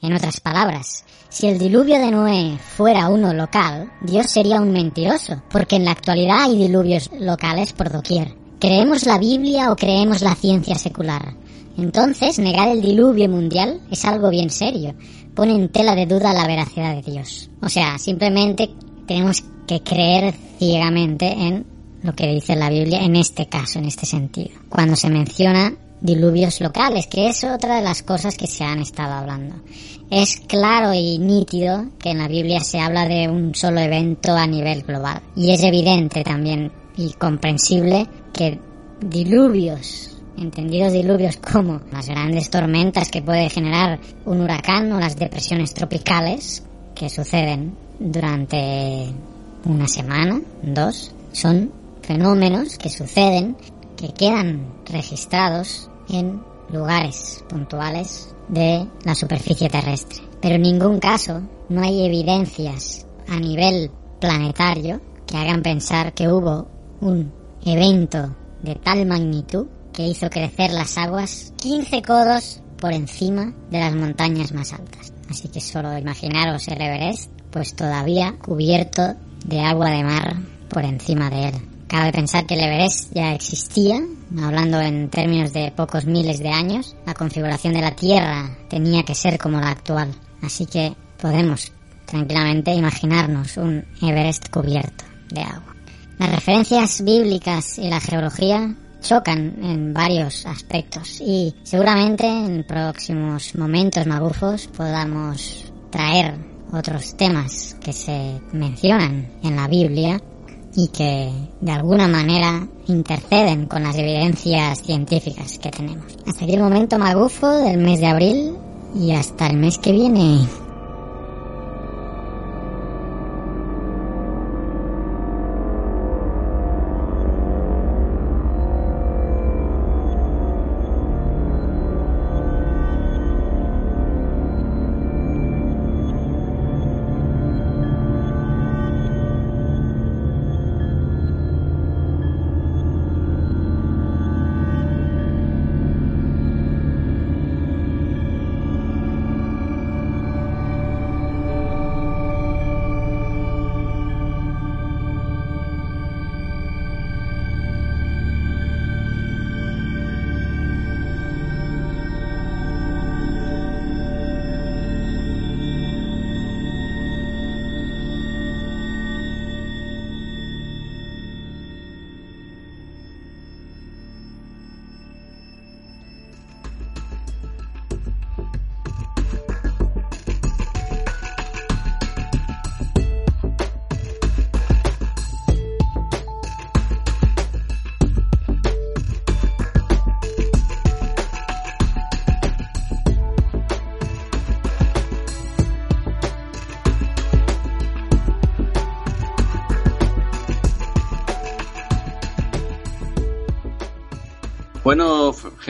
En otras palabras, si el diluvio de Noé fuera uno local, Dios sería un mentiroso, porque en la actualidad hay diluvios locales por doquier. ¿Creemos la Biblia o creemos la ciencia secular? Entonces, negar el diluvio mundial es algo bien serio. Pone en tela de duda la veracidad de Dios. O sea, simplemente tenemos que creer ciegamente en lo que dice la Biblia en este caso, en este sentido. Cuando se menciona diluvios locales, que es otra de las cosas que se han estado hablando. Es claro y nítido que en la Biblia se habla de un solo evento a nivel global. Y es evidente también y comprensible que diluvios, entendidos diluvios como las grandes tormentas que puede generar un huracán o las depresiones tropicales que suceden durante una semana, dos, son fenómenos que suceden, que quedan registrados en lugares puntuales de la superficie terrestre. pero en ningún caso no hay evidencias a nivel planetario que hagan pensar que hubo un evento de tal magnitud que hizo crecer las aguas 15 codos por encima de las montañas más altas. Así que solo imaginaros el Everest, pues todavía cubierto de agua de mar por encima de él. Cabe pensar que el Everest ya existía, hablando en términos de pocos miles de años. La configuración de la Tierra tenía que ser como la actual. Así que podemos tranquilamente imaginarnos un Everest cubierto de agua. Las referencias bíblicas y la geología chocan en varios aspectos y seguramente en próximos momentos magufos podamos traer otros temas que se mencionan en la Biblia y que de alguna manera interceden con las evidencias científicas que tenemos. Hasta aquí el momento magufo del mes de abril y hasta el mes que viene.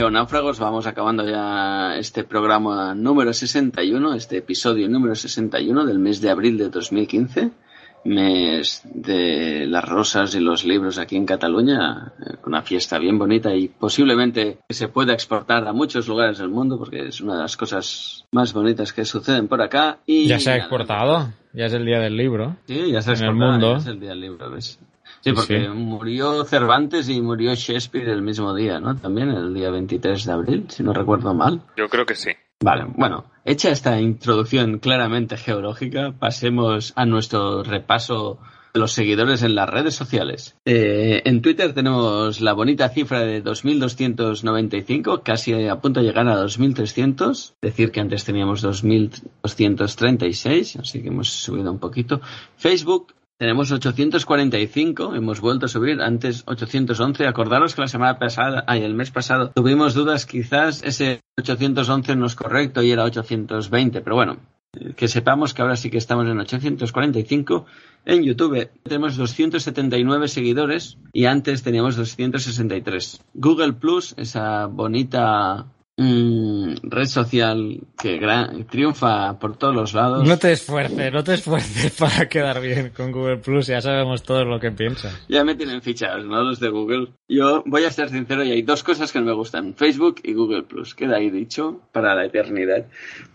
Geonáufragos, vamos acabando ya este programa número 61, este episodio número 61 del mes de abril de 2015, mes de las rosas y los libros aquí en Cataluña, una fiesta bien bonita y posiblemente que se pueda exportar a muchos lugares del mundo porque es una de las cosas más bonitas que suceden por acá. Y Ya se ha exportado, ya es el día del libro. Sí, ya se ha en el exportado, mundo. ya es el día del libro, ¿ves? Sí, porque sí. murió Cervantes y murió Shakespeare el mismo día, ¿no? También el día 23 de abril, si no recuerdo mal. Yo creo que sí. Vale, bueno, hecha esta introducción claramente geológica, pasemos a nuestro repaso de los seguidores en las redes sociales. Eh, en Twitter tenemos la bonita cifra de 2.295, casi a punto de llegar a 2.300, decir que antes teníamos 2.236, así que hemos subido un poquito. Facebook tenemos 845, hemos vuelto a subir, antes 811. Acordaros que la semana pasada, ay, el mes pasado, tuvimos dudas, quizás ese 811 no es correcto y era 820, pero bueno, que sepamos que ahora sí que estamos en 845. En YouTube tenemos 279 seguidores y antes teníamos 263. Google Plus, esa bonita mm, red social que gra- triunfa por todos los lados. No te esfuerces, no te esfuerces para quedar bien con Google Plus, ya sabemos todos lo que piensas. Ya me tienen fichados, ¿no? Los de Google. Yo voy a ser sincero y hay dos cosas que no me gustan. Facebook y Google Plus. Queda ahí dicho para la eternidad.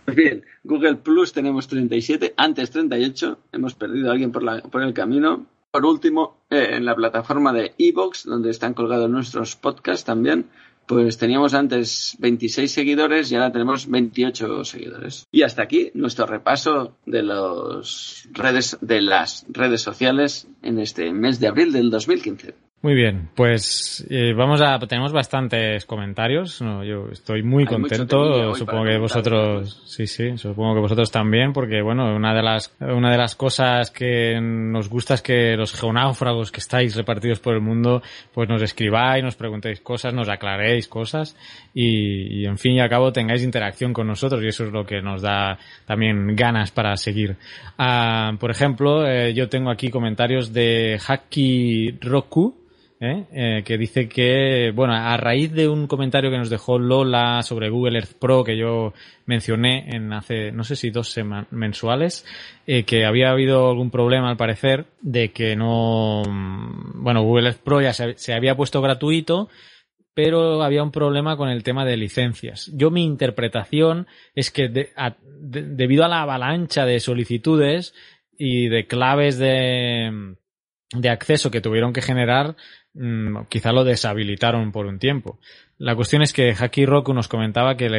Pues bien, Google Plus tenemos 37, antes 38. Hemos perdido a alguien por, la, por el camino. Por último, eh, en la plataforma de Evox, donde están colgados nuestros podcasts también, pues teníamos antes 26 seguidores y ahora tenemos 28 seguidores. Y hasta aquí nuestro repaso de los redes de las redes sociales en este mes de abril del 2015. Muy bien, pues eh, vamos a tenemos bastantes comentarios. No, yo estoy muy Hay contento. Supongo que vosotros, sí, sí, supongo que vosotros también, porque bueno, una de las una de las cosas que nos gusta es que los geonáufragos que estáis repartidos por el mundo, pues nos escribáis, nos preguntéis cosas, nos aclaréis cosas y, y, en fin y al cabo tengáis interacción con nosotros y eso es lo que nos da también ganas para seguir. Ah, por ejemplo, eh, yo tengo aquí comentarios de Haki Roku ¿eh? Eh, que dice que, bueno, a raíz de un comentario que nos dejó Lola sobre Google Earth Pro que yo mencioné en hace, no sé si dos semanas mensuales, eh, que había habido algún problema al parecer de que no, bueno, Google Earth Pro ya se, se había puesto gratuito, pero había un problema con el tema de licencias. Yo mi interpretación es que de- debido a la avalancha de solicitudes y de claves de, de acceso que tuvieron que generar, mm, quizá lo deshabilitaron por un tiempo. La cuestión es que Haki Roku nos comentaba que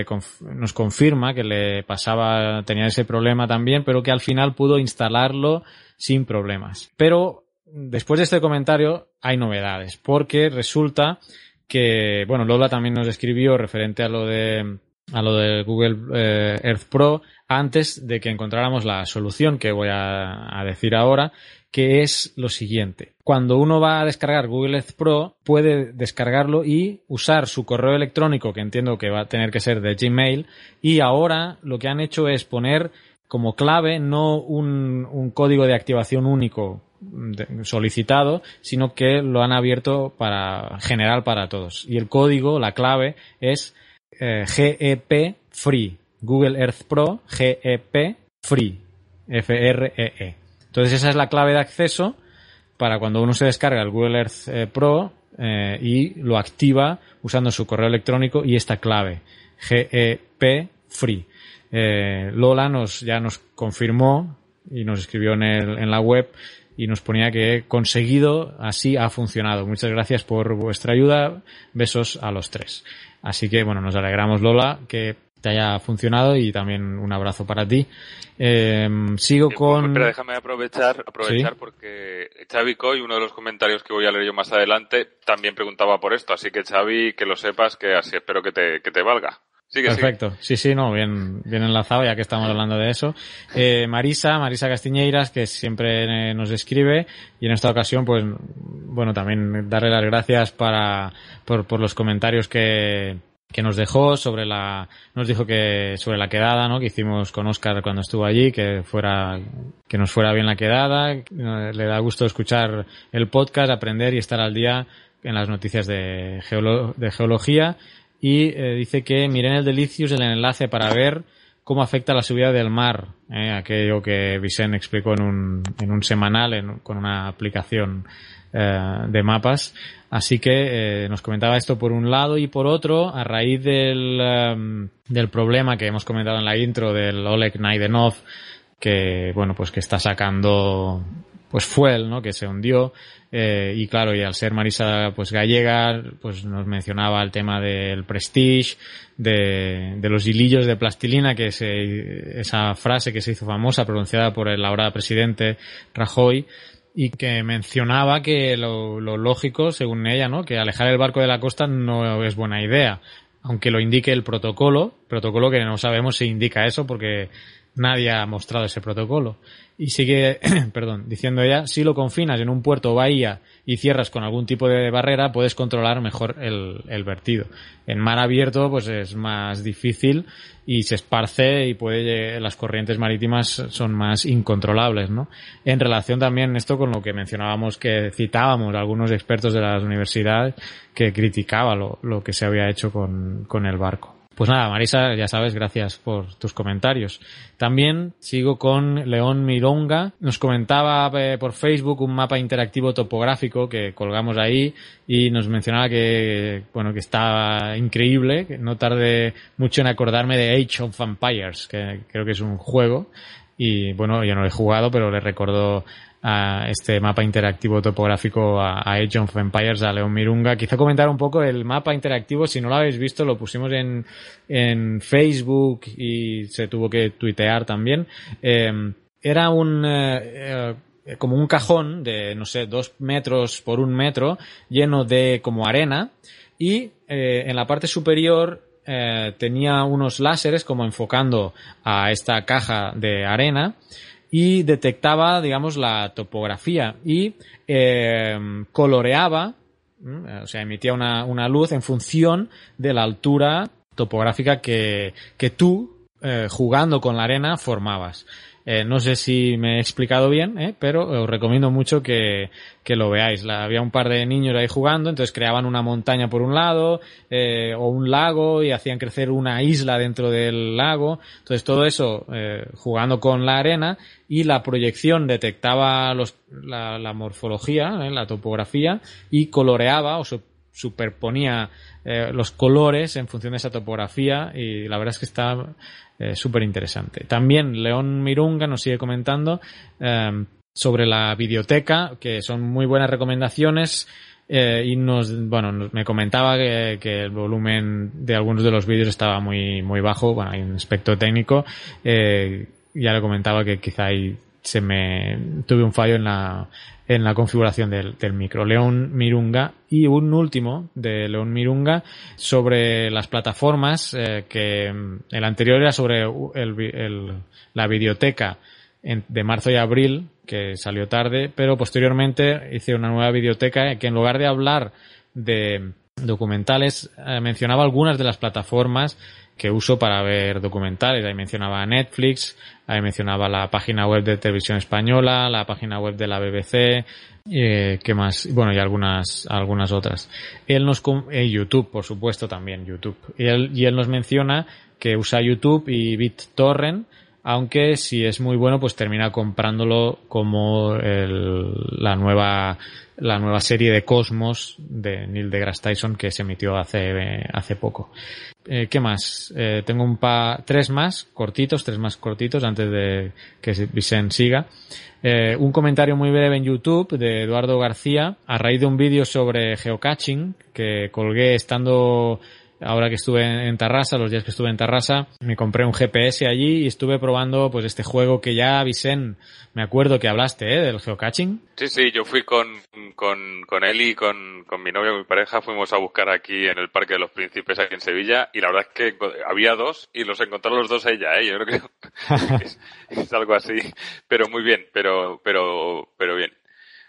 nos confirma que le pasaba, tenía ese problema también, pero que al final pudo instalarlo sin problemas. Pero después de este comentario hay novedades, porque resulta que, bueno, Lola también nos escribió referente a lo de, a lo de Google eh, Earth Pro antes de que encontráramos la solución que voy a, decir ahora, que es lo siguiente. Cuando uno va a descargar Google Earth Pro, puede descargarlo y usar su correo electrónico, que entiendo que va a tener que ser de Gmail, y ahora lo que han hecho es poner como clave no un, código de activación único solicitado, sino que lo han abierto para general para todos. Y el código, la clave, es eh, GEP Free. Google Earth Pro GEP Free. F-R-E-E. Entonces esa es la clave de acceso para cuando uno se descarga el Google Earth eh, Pro eh, y lo activa usando su correo electrónico y esta clave. GEP Free. Lola nos, ya nos confirmó y nos escribió en, en la web y nos ponía que conseguido, así ha funcionado. Muchas gracias por vuestra ayuda. Besos a los tres. Así que bueno, nos alegramos Lola que te haya funcionado y también un abrazo para ti. Eh, sigo con... Pero déjame aprovechar, aprovechar Sí. porque Xavi Coy, uno de los comentarios que voy a leer yo más adelante, también preguntaba por esto. Así que Xavi, que lo sepas, que así espero que te, que te valga. Perfecto. Sí, sí, no, bien, bien enlazado, ya que estamos hablando de eso. Eh, Marisa, Marisa Castiñeiras, que siempre eh, nos escribe, y en esta ocasión, pues, bueno, también darle las gracias para, por, por los comentarios que, que nos dejó sobre la, nos dijo que sobre la quedada, ¿no? Que hicimos con Oscar cuando estuvo allí, que fuera, que nos fuera bien la quedada. Le da gusto escuchar el podcast, aprender y estar al día en las noticias de, geolo- de geología. Y eh, dice que miren el Delicious el enlace para ver cómo afecta la subida del mar, eh, aquello que Vicente explicó en un, en un semanal en- con una aplicación eh, de mapas. Así que eh, nos comentaba esto por un lado y por otro, a raíz del, em, del problema que hemos comentado en la intro del Oleg Naidenov, que bueno, pues que está sacando pues fuel, ¿no? Que se hundió. Eh, y claro, y al ser Marisa pues gallega, pues nos mencionaba el tema del prestige, de, los hilillos de plastilina, que se, esa frase que se hizo famosa, pronunciada por el ahora presidente Rajoy, y que mencionaba que lo, lo lógico, según ella, ¿no? Que alejar el barco de la costa no es buena idea, aunque lo indique el protocolo, protocolo que no sabemos si indica eso porque nadie ha mostrado ese protocolo. Y sigue, perdón, diciendo ella, si lo confinas en un puerto o bahía y cierras con algún tipo de barrera, puedes controlar mejor el, el vertido. En mar abierto, pues es más difícil y se esparce y puede, las corrientes marítimas son más incontrolables, ¿no? En relación también esto con lo que mencionábamos que citábamos algunos expertos de las universidades que criticaba lo, lo que se había hecho con, con el barco. Pues nada, Marisa, ya sabes, gracias por tus comentarios. También sigo con León Mironga. Nos comentaba eh, por Facebook un mapa interactivo topográfico que colgamos ahí y nos mencionaba que, bueno, que está increíble, que no tarde mucho en acordarme de Age of Vampires, que creo que es un juego. Y bueno, yo no he jugado, pero le recordó a este mapa interactivo topográfico a, Age of Empires, a León Mirunga. Quizá comentar un poco el mapa interactivo, si no lo habéis visto, lo pusimos en, en Facebook y se tuvo que tuitear también. Eh, era un, eh, eh, como un cajón de, no sé, dos metros por un metro, lleno de como arena, y eh, en la parte superior tenía unos láseres como enfocando a esta caja de arena y detectaba, digamos, la topografía y eh, coloreaba, ¿m? o sea, emitía una, una luz en función de la altura topográfica que, que tú, eh, jugando con la arena, formabas. Eh, no sé si me he explicado bien, ¿eh? pero os recomiendo mucho que, que lo veáis. Había un par de niños ahí jugando, entonces creaban una montaña por un lado eh, o un lago y hacían crecer una isla dentro del lago. Entonces todo eso eh, jugando con la arena y la proyección detectaba los, la, la morfología, ¿eh? la topografía y coloreaba o su- superponía los colores en función de esa topografía y la verdad es que está eh, súper interesante. También León Mirunga nos sigue comentando eh, sobre la videoteca, que son muy buenas recomendaciones. eh, y nos, bueno, nos- me comentaba que, que el volumen de algunos de los vídeos estaba muy, muy bajo. Bueno, hay un aspecto técnico. eh, ya le comentaba que quizá ahí se me tuve un fallo en la, en la configuración del, del micro. León Mirunga y un último de León Mirunga sobre las plataformas eh, que mm, el anterior era sobre el el- la videoteca en- de marzo y abril que salió tarde, pero posteriormente hice una nueva videoteca que en lugar de hablar de documentales eh, mencionaba algunas de las plataformas que uso para ver documentales. Ahí mencionaba Netflix, ahí mencionaba la página web de Televisión Española, la página web de la BBC, eh, ¿qué más? Bueno, y algunas, algunas otras. Él nos, eh, YouTube, por supuesto, también YouTube. Y él nos menciona que usa YouTube y BitTorrent, aunque si es muy bueno, pues termina comprándolo como el- la nueva la nueva serie de Cosmos de Neil deGrasse Tyson que se emitió hace, hace poco. Eh, ¿Qué más? Eh, tengo un pa tres más cortitos, tres más cortitos antes de que Vicente siga. Eh, un comentario muy breve en YouTube de Eduardo García a raíz de un vídeo sobre geocaching que colgué estando ahora que estuve en, Tarrasa, los días que estuve en Tarrasa, me compré un GPS allí y estuve probando pues este juego que ya Vicen, me acuerdo que hablaste ¿eh? del geocaching. Sí, sí, yo fui con, con, con él con, con mi novia, mi pareja, fuimos a buscar aquí en el Parque de los Príncipes, aquí en Sevilla, y la verdad es que había dos y los encontró los dos ella, ¿eh? Yo creo que es, es algo así, pero muy bien, pero, pero, pero bien.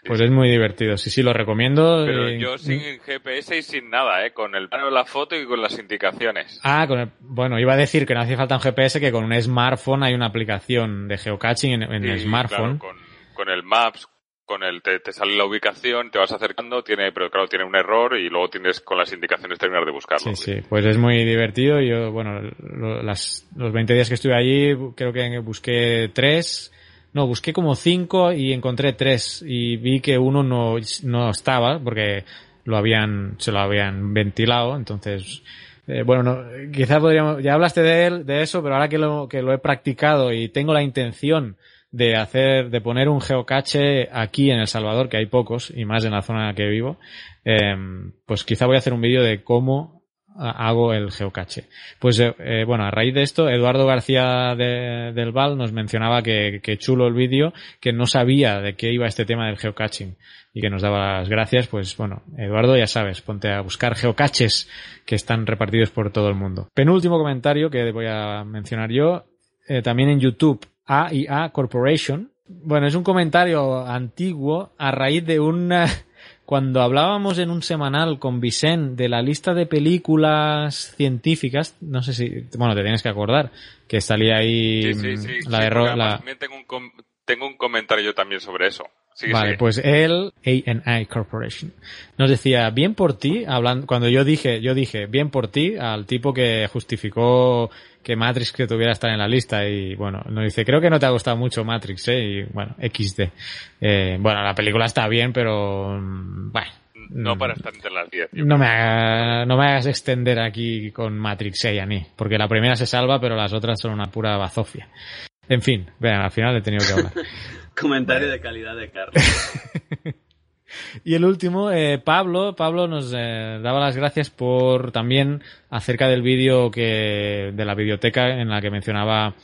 Pues es muy divertido, sí, sí, lo recomiendo. Pero eh, yo sin GPS y sin nada, ¿eh? Con el plano de la foto y con las indicaciones. Ah, con el- bueno, iba a decir que no hacía falta un GPS, que con un smartphone hay una aplicación de geocaching en, en el smartphone. claro, con, con el Maps, con el te, te sale la ubicación, te vas acercando, tiene, pero claro, tiene un error y luego tienes con las indicaciones terminar de buscarlo. Sí, sí, pues es muy divertido. Yo, bueno, lo- las, los 20 días que estuve allí, creo que busqué tres, no, busqué como cinco y encontré tres y vi que uno no, no estaba porque lo habían, se lo habían ventilado, entonces, eh, bueno, no, quizá podríamos, ya hablaste de él, de eso, pero ahora que lo, que lo he practicado y tengo la intención de hacer, de poner un geocache aquí en El Salvador, que hay pocos, y más en la zona en la que vivo, eh, pues quizá voy a hacer un vídeo de cómo hago el geocache. Pues eh, eh, bueno, a raíz de esto, Eduardo García de- del Val nos mencionaba que, que chulo el vídeo, que no sabía de qué iba este tema del geocaching y que nos daba las gracias. Pues bueno, Eduardo, ya sabes, ponte a buscar geocaches que están repartidos por todo el mundo. Penúltimo comentario que voy a mencionar yo, eh, también en YouTube, AIA Corporation. Bueno, es un comentario antiguo a raíz de una... Cuando hablábamos en un semanal con Vicent de la lista de películas científicas, no sé si, bueno, te tienes que acordar, que salía ahí Sí, sí, sí. la sí, además la, también tengo un, com- tengo un comentario yo también sobre eso. Sigue, vale, sigue. pues él, A&I Corporation, nos decía, bien por ti, hablando, cuando yo dije, yo dije, bien por ti, al tipo que justificó que Matrix que tuviera estar en la lista y bueno, nos dice, creo que no te ha gustado mucho Matrix, eh, y bueno, XD. Eh, bueno, la película está bien, pero, mm, bueno. No para estar entre las 10. yo No me, haga- no me hagas extender aquí con Matrix A&E, porque la primera se salva, pero las otras son una pura bazofia. En fin, vean, al final he tenido que hablar. Comentario de calidad de Carlos. Y el último, eh, Pablo, Pablo nos eh, daba las gracias por también acerca del vídeo que de la biblioteca en la que mencionaba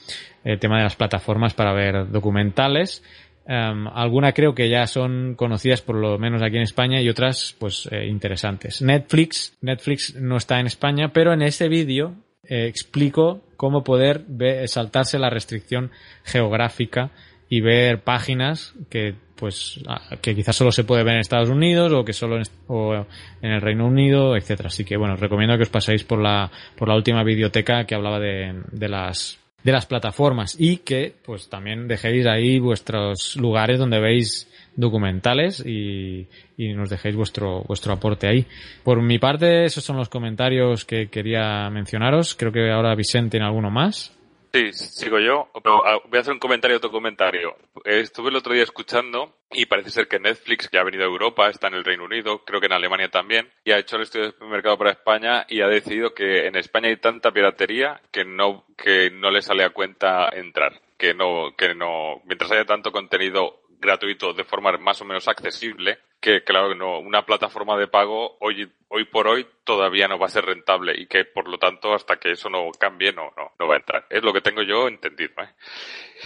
el tema de las plataformas para ver documentales. Em, algunas creo que ya son conocidas por lo menos aquí en España y otras pues eh, interesantes. Netflix, Netflix no está en España, pero en ese vídeo eh, explico cómo poder saltarse la restricción geográfica y ver páginas que pues ah, que quizás solo se puede ver en Estados Unidos o que solo en, o en el Reino Unido, etcétera. Así que bueno, os recomiendo que os paséis por la por la última biblioteca que hablaba de, de las de las plataformas y que pues también dejéis ahí vuestros lugares donde veis documentales y, y nos dejéis vuestro vuestro aporte ahí. Por mi parte, esos son los comentarios que quería mencionaros. Creo que ahora Vicente tiene alguno más. Sí, sigo yo. Pero, ah, voy a hacer un comentario, otro comentario. Estuve el otro día escuchando y parece ser que Netflix, que ha venido a Europa, está en el Reino Unido, creo que en Alemania también, y ha hecho el estudio de mercado para España y ha decidido que en España hay tanta piratería que no, que no le sale a cuenta entrar. Que no, que no, mientras haya tanto contenido gratuito de forma más o menos accesible, que claro, no, una plataforma de pago hoy, hoy por hoy todavía no va a ser rentable y que por lo tanto hasta que eso no cambie no, no, no va a entrar. Es lo que tengo yo entendido. ¿eh?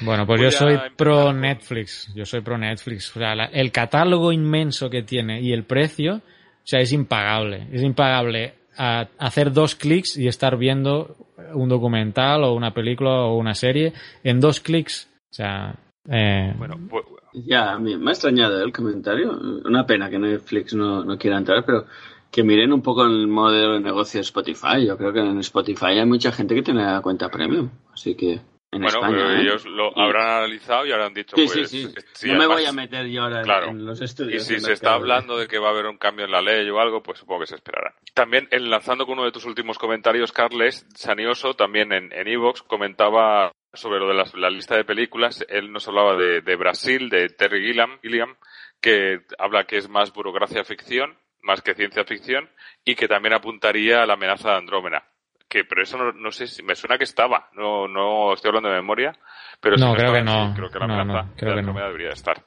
Bueno, pues Voy yo soy pro con- Netflix. Yo soy pro Netflix. O sea, la- el catálogo inmenso que tiene y el precio, o sea, es impagable. Es impagable a- hacer dos clics y estar viendo un documental o una película o una serie en dos clics. O sea, eh, Bueno, pues, Ya, a mí me ha extrañado el comentario. Una pena que Netflix no, no quiera entrar, pero que miren un poco el modelo de negocio de Spotify. Yo creo que en Spotify hay mucha gente que tiene la cuenta premium. Así que en bueno, España. pero ¿eh? ellos lo Y- habrán analizado y habrán dicho, Sí, pues, sí, sí. si no me voy a meter yo ahora en- Claro. en los Y estudios. si de se está hablando de que va a haber un cambio en la ley o algo, pues supongo que se esperará. También, enlazando con uno de tus últimos comentarios, Carles Sanioso, también en en Evox, comentaba sobre lo de la lista de películas. Él nos hablaba de, de Brasil, de Terry Gilliam, Gilliam, que habla que es más burocracia ficción, más que ciencia ficción, y que también apuntaría a la amenaza de Andrómeda. Que, pero eso no, no sé si me suena que estaba, no, no estoy hablando de memoria, pero si No, creo estaba, que no. creo que la No, amenaza no, de no. Andrómeda debería estar,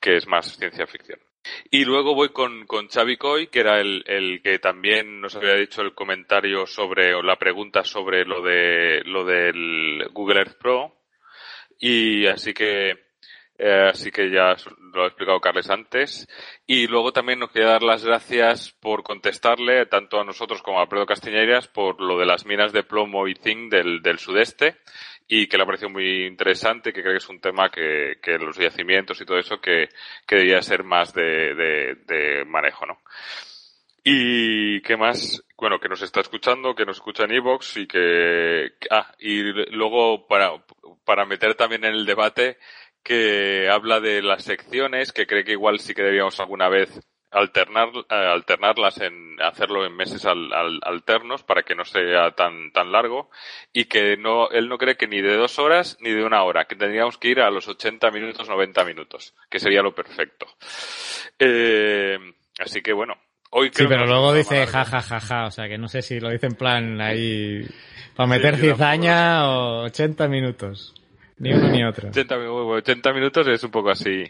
que es más ciencia ficción. Y luego voy con, con Xavi Coy, que era el, el que también nos había dicho el comentario sobre, o la pregunta sobre lo de, lo del Google Earth Pro. Y así que, eh, así que ya lo ha explicado Carles antes. Y luego también nos quería dar las gracias por contestarle, tanto a nosotros como a Alfredo Castiñeiras, por lo de las minas de plomo y zinc del, del sudeste y que le ha parecido muy interesante, que creo que es un tema que, que los yacimientos y todo eso que, que debía ser más de, de, de manejo, ¿no? Y qué más, bueno, que nos está escuchando, que nos escucha en Evox y que, ah, y luego para, para meter también en el debate que habla de las secciones, que cree que igual sí que deberíamos alguna vez alternar, eh, alternarlas en hacerlo en meses al- al- alternos para que no sea tan tan largo y que no él no cree que ni de dos horas ni de una hora que tendríamos que ir a los 80 minutos 90 minutos que sería lo perfecto Eh, así que bueno hoy sí, creo que pero nos luego dice ja, ja, ja, ja. O sea, que no sé si lo dice en plan ahí para meter Sí, cizaña o 80 minutos. Ni uno ni otro. 80, mi- 80 minutos es un poco así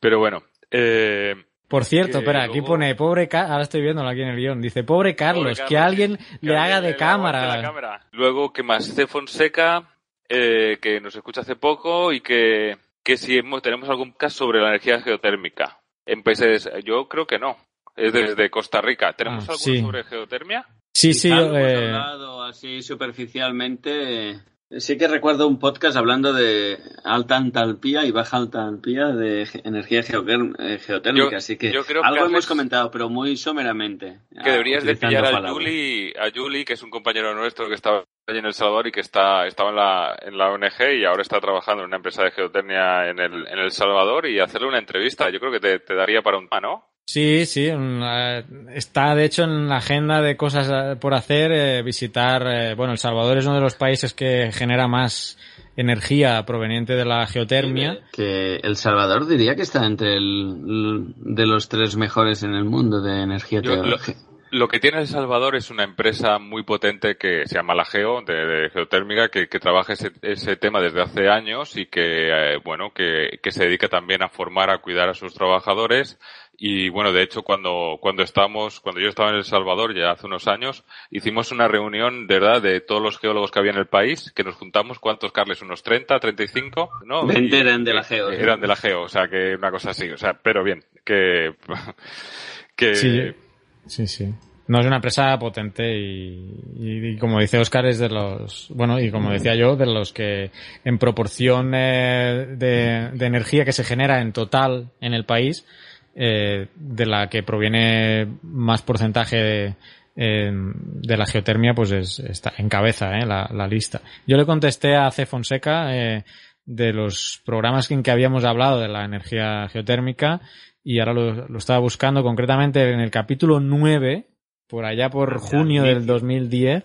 pero bueno eh, Por cierto, espera, aquí pone pobre Ca- ahora estoy viéndolo aquí en el guion, dice pobre Carlos, Pobre que Carlos, alguien que le alguien haga de cámara. la cámara. Luego, que más? C. Fonseca, eh, que nos escucha hace poco y que, que si hemos- tenemos algún caso sobre la energía geotérmica. En países, yo creo que no. Es desde Costa Rica. ¿Tenemos Ah, algo sí. sobre geotermia? Sí, sí, Algo eh, hablado así superficialmente. Sí que recuerdo un podcast hablando de alta entalpía y baja entalpía de energía eh, geotérmica, Yo- así que yo creo que algo hemos comentado, pero muy someramente. Que deberías de pillar a. Yuli, a Yuli, que es un compañero nuestro que estaba allí en El Salvador y que está, estaba en la, en la ONG y ahora está trabajando en una empresa de geotermia en el, en El Salvador y hacerle una entrevista. Yo creo que te, te daría para un tema, ¿no? Sí, sí, está de hecho en la agenda de cosas eh, por hacer eh, visitar, eh, bueno, El Salvador es uno de los países que genera más energía proveniente de la geotermia. Que El Salvador diría que está entre el, de los tres mejores en el mundo de energía lo, geotérmica. lo que tiene El Salvador es una empresa muy potente que se llama La Geo, de, de geotérmica, que, que trabaja ese, ese tema desde hace años y que, eh, bueno, que, que se dedica también a formar, a cuidar a sus trabajadores. Y bueno, de hecho, cuando, cuando estamos, cuando yo estaba en El Salvador, ya hace unos años, hicimos una reunión, de verdad, de todos los geólogos que había en el país, que nos juntamos, ¿cuántos, Carles? ¿Unos 30, 35? ¿No? 20 Y- eran de la Geo. Eran de la Geo, o sea, que una cosa así, o sea, pero bien, que, que, Sí, sí, sí. No es una empresa potente y, y- y como dice Oscar es de los, bueno, y como decía yo, de los que en proporción eh, de, de energía que se genera en total en el país, eh, de la que proviene más porcentaje de la geotermia, pues es, está en cabeza ¿eh? la, la, lista. Yo le contesté a C. Fonseca eh, de los programas en que habíamos hablado de la energía geotérmica y ahora lo, lo estaba buscando concretamente en el capítulo 9, por allá por junio del 2010.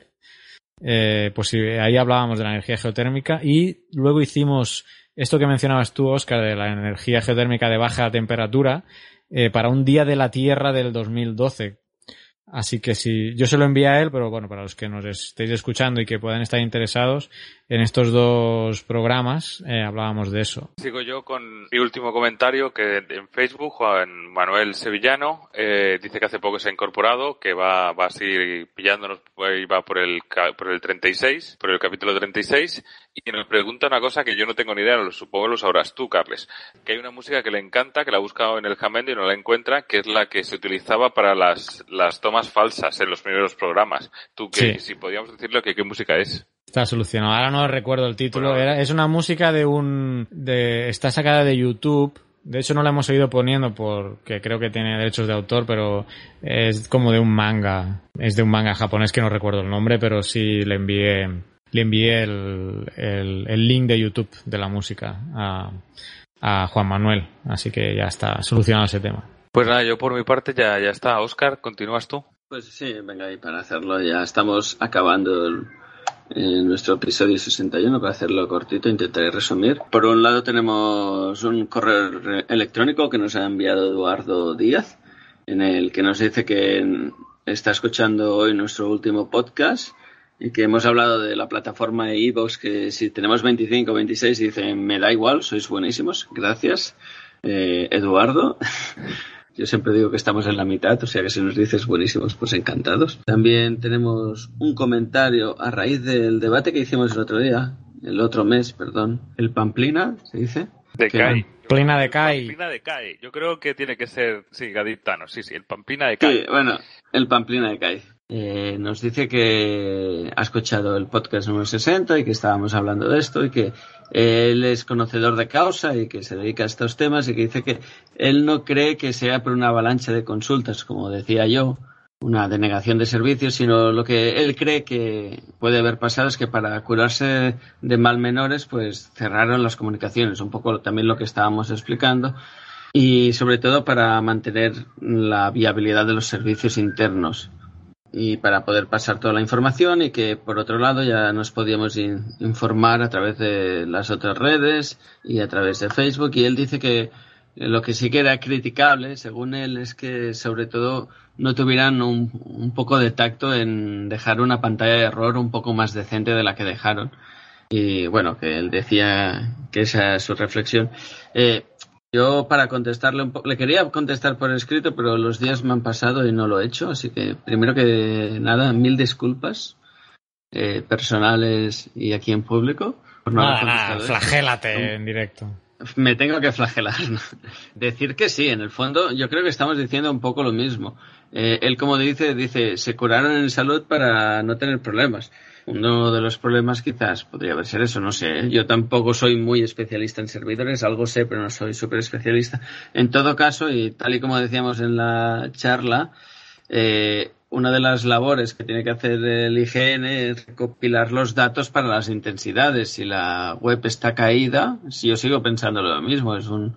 Eh, pues sí, ahí hablábamos de la energía geotérmica y luego hicimos esto que mencionabas tú, Oscar, de la energía geotérmica de baja temperatura, eh, para un día de la Tierra del 2012, Así que sí, yo se lo envié a él, pero bueno, para los que nos estéis escuchando y que puedan estar interesados, en estos dos programas eh, hablábamos de eso. Sigo yo con mi último comentario, que en Facebook Juan Manuel Sevillano eh, dice que hace poco se ha incorporado, que va, va a seguir pillándonos, va por el, por el 36, por el capítulo 36, y nos pregunta una cosa que yo no tengo ni idea, lo supongo lo sabrás tú, Carles, que hay una música que le encanta, que la ha buscado en el Jamendo y no la encuentra, que es la que se utilizaba para las, las tomas falsas en los primeros programas. Tú, que, si podíamos decirlo, que qué música es. Está solucionado. Ahora no recuerdo el título. Era, es una música de un... De, está sacada de YouTube. De hecho no la hemos seguido poniendo porque creo que tiene derechos de autor, pero es como de un manga. Es de un manga japonés que no recuerdo el nombre, pero sí le envié, le envié el, el, el link de YouTube de la música a, a Juan Manuel. Así que ya está solucionado ese tema. Pues nada, yo por mi parte ya, ya está. Oscar, ¿continúas tú? Pues sí, venga, y para hacerlo ya estamos acabando el, en nuestro episodio 61 para hacerlo cortito intentaré resumir. Por un lado tenemos un correo electrónico que nos ha enviado Eduardo Díaz en el que nos dice que está escuchando hoy nuestro último podcast y que hemos hablado de la plataforma iVoox que si tenemos 25 o 26 dice me da igual, sois buenísimos, gracias eh, Eduardo. Yo siempre digo que estamos en la mitad, o sea que si nos dices buenísimos, pues encantados. También tenemos un comentario a raíz del debate que hicimos el otro día, el otro mes, perdón. El Pamplina, ¿se dice? De CAI. Pamplina de CAI. Pamplina de CAI. Yo creo que tiene que ser, sí, gaditano, sí, sí, el Pamplina de CAI. Sí, bueno, el Pamplina de CAI. Eh, nos dice que ha escuchado el podcast número 60 y que estábamos hablando de esto y que él es conocedor de causa y que se dedica a estos temas y que dice que él no cree que sea por una avalancha de consultas, como decía yo, una denegación de servicios, sino lo que él cree que puede haber pasado es que para curarse de mal menores, pues cerraron las comunicaciones, un poco también lo que estábamos explicando, y sobre todo para mantener la viabilidad de los servicios internos y para poder pasar toda la información y que por otro lado ya nos podíamos informar a través de las otras redes y a través de Facebook. Y él dice que lo que sí que era criticable según él es que sobre todo no tuvieran un, un poco de tacto en dejar una pantalla de error un poco más decente de la que dejaron. Y bueno que él decía que esa es su reflexión. Eh, yo para contestarle un poco, le quería contestar por escrito, pero los días me han pasado y no lo he hecho, así que primero que nada, mil disculpas eh, personales y aquí en público. Por no nada, nada, flagélate en directo. Me tengo que flagelar. Decir que sí, en el fondo yo creo que estamos diciendo un poco lo mismo. Eh, él como dice, dice, se curaron en salud para no tener problemas. Uno de los problemas quizás podría haber ser eso, no sé. Yo tampoco soy muy especialista en servidores, algo sé, pero no soy súper especialista. En todo caso, y tal y como decíamos en la charla, eh, una de las labores que tiene que hacer el IGN es recopilar los datos para las intensidades. Si la web está caída, si yo sigo pensando lo mismo, es un,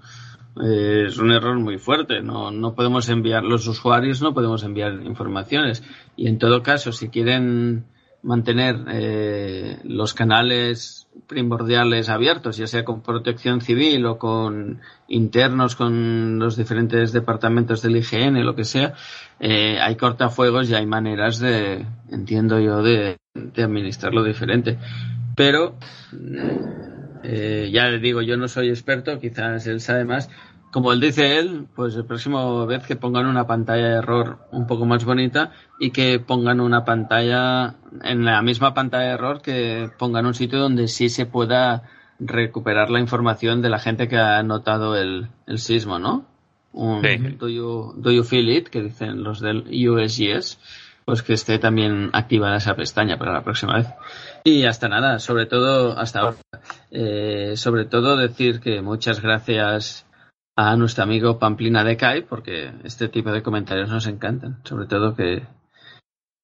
es un error muy fuerte. No, no podemos enviar, los usuarios no podemos enviar informaciones. Y en todo caso, si quieren mantener eh, los canales primordiales abiertos, ya sea con protección civil o con internos con los diferentes departamentos del IGN, lo que sea, eh, hay cortafuegos y hay maneras de, entiendo yo, de, de administrarlo diferente. Pero, eh, ya le digo, yo no soy experto, quizás él sabe más, como él dice él, pues el próximo vez que pongan una pantalla de error un poco más bonita y que pongan una pantalla en la misma pantalla de error que pongan un sitio donde sí se pueda recuperar la información de la gente que ha notado el, el sismo, ¿no? Un do, you, do you feel it? que dicen los del USGS, pues que esté también activada esa pestaña para la próxima vez. Y hasta nada, sobre todo, hasta ahora, eh, sobre todo decir que muchas gracias a nuestro amigo Pamplina de Kai, porque este tipo de comentarios nos encantan. Sobre todo que,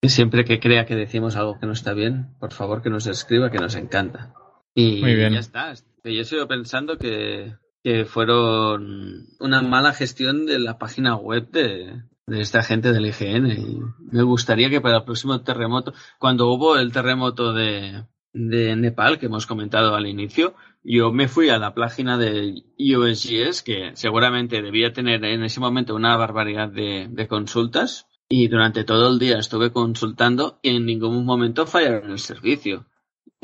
siempre que crea que decimos algo que no está bien, por favor que nos escriba, que nos encanta. Y Muy bien. ya está. Yo sigo pensando que, que fueron una mala gestión de la página web de, de esta gente del IGN. Y me gustaría que para el próximo terremoto, cuando hubo el terremoto de, de Nepal que hemos comentado al inicio, yo me fui a la página de USGS, que seguramente debía tener en ese momento una barbaridad de, de consultas, y durante todo el día estuve consultando y en ningún momento fallaron el servicio.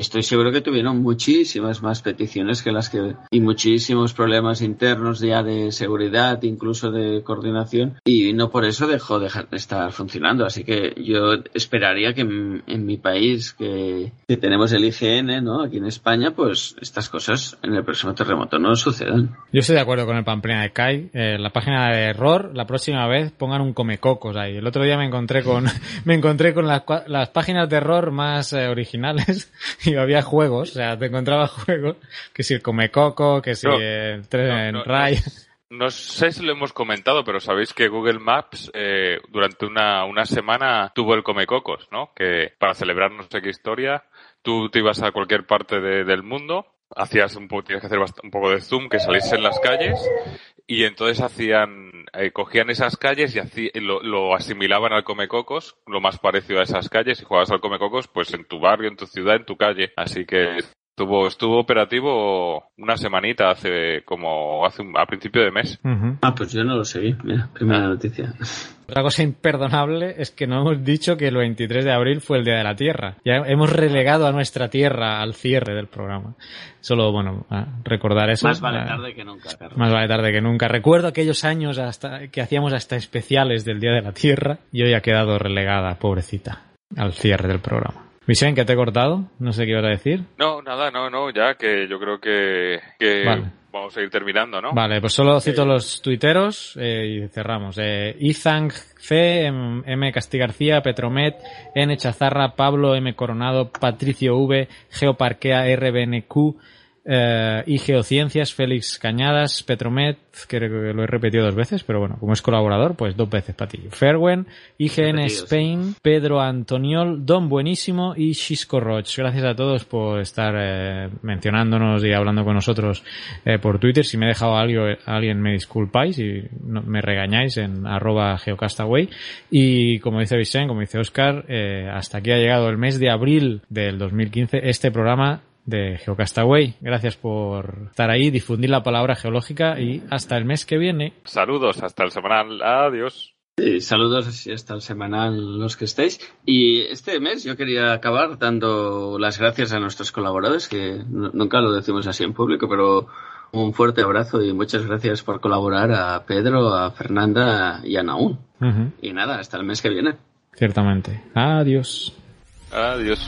Estoy seguro que tuvieron muchísimas más peticiones que las que y muchísimos problemas internos ya de seguridad, incluso de coordinación y no por eso dejó de estar funcionando. Así que yo esperaría que en, mi país que, que, tenemos el IGN, ¿no? Aquí en España, pues estas cosas en el próximo terremoto no sucedan. Yo estoy de acuerdo con el Pamplina de Kai. Eh, la página de error, la próxima vez pongan un comecocos ahí. El otro día me encontré con me encontré con las, las páginas de error más eh, originales había juegos, o sea, te encontraba juegos, que si el Comecoco, que si No, el Tren no, no, Ray. No sé si lo hemos comentado, pero sabéis que Google Maps eh, durante una, una semana tuvo el Comecocos, ¿no? Que para celebrar no sé qué historia, tú te ibas a cualquier parte de- del mundo, hacías un poco, tienes que hacer un poco de zoom, que salís en las calles, y entonces hacían, eh, cogían esas calles y hací- lo, lo asimilaban al Comecocos, lo más parecido a esas calles, y jugabas al Comecocos pues en tu barrio, en tu ciudad, en tu calle. Así que estuvo, estuvo operativo una semanita hace como hace un- a principio de mes. Ah, pues yo no lo seguí. Mira, primera noticia. Otra cosa imperdonable es que no hemos dicho que el 23 de abril fue el Día de la Tierra. Ya hemos relegado a nuestra tierra al cierre del programa. Solo, bueno, recordar eso. Más vale Ah, tarde que nunca, Carlos. Más vale tarde que nunca. Recuerdo aquellos años hasta que hacíamos hasta especiales del Día de la Tierra y hoy ha quedado relegada, pobrecita, al cierre del programa. Vicente, que te he cortado, no sé qué ibas a decir. No, nada, no, no, ya que yo creo que, que Vale. vamos a ir terminando, ¿no? Vale, pues solo cito los tuiteros eh, y cerramos. Eh, Izang C, M, M. Casti García, Petromet, N. Chazarra, Pablo M. Coronado, Patricio V, Geoparquea RBNQ, eh, y Geociencias, Félix Cañadas, Petromet, creo que lo he repetido dos veces, pero bueno, como es colaborador, pues dos veces para ti. Ferwen, IGN. Spain, Pedro Antoniol, Don Buenísimo y Xisco Roch. Gracias a todos por estar eh, mencionándonos y hablando con nosotros eh, por Twitter. Si me he dejado a alguien, a alguien me disculpáis y no- me regañáis en arroba geocastaway. Y como dice Vicente, como dice Oscar, eh, hasta aquí ha llegado el mes de abril del 2015 este programa de Geocastaway. Gracias por estar ahí, difundir la palabra geológica y hasta el mes que viene. Saludos, hasta el semanal. Adiós. Sí, saludos y hasta el semanal los que estéis. Y este mes yo quería acabar dando las gracias a nuestros colaboradores, que nunca lo decimos así en público, pero un fuerte abrazo y muchas gracias por colaborar a Pedro, a Fernanda y a Naún. Ujú, Y nada, hasta el mes que viene. Ciertamente. Adiós. Adiós.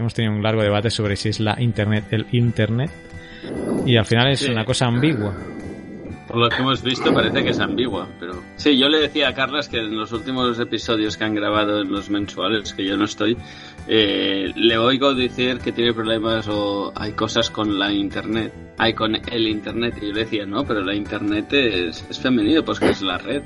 Hemos tenido un largo debate sobre si es la Internet el Internet. Y al final es Sí. una cosa ambigua. Por lo que hemos visto parece que es ambigua, pero... Sí, yo le decía a Carlas que en los últimos episodios que han grabado en los mensuales, que yo no estoy, eh, le oigo decir que tiene problemas o hay cosas con la Internet. Hay con el Internet. Y yo le decía, no, pero la Internet es, es femenino, pues que es la red.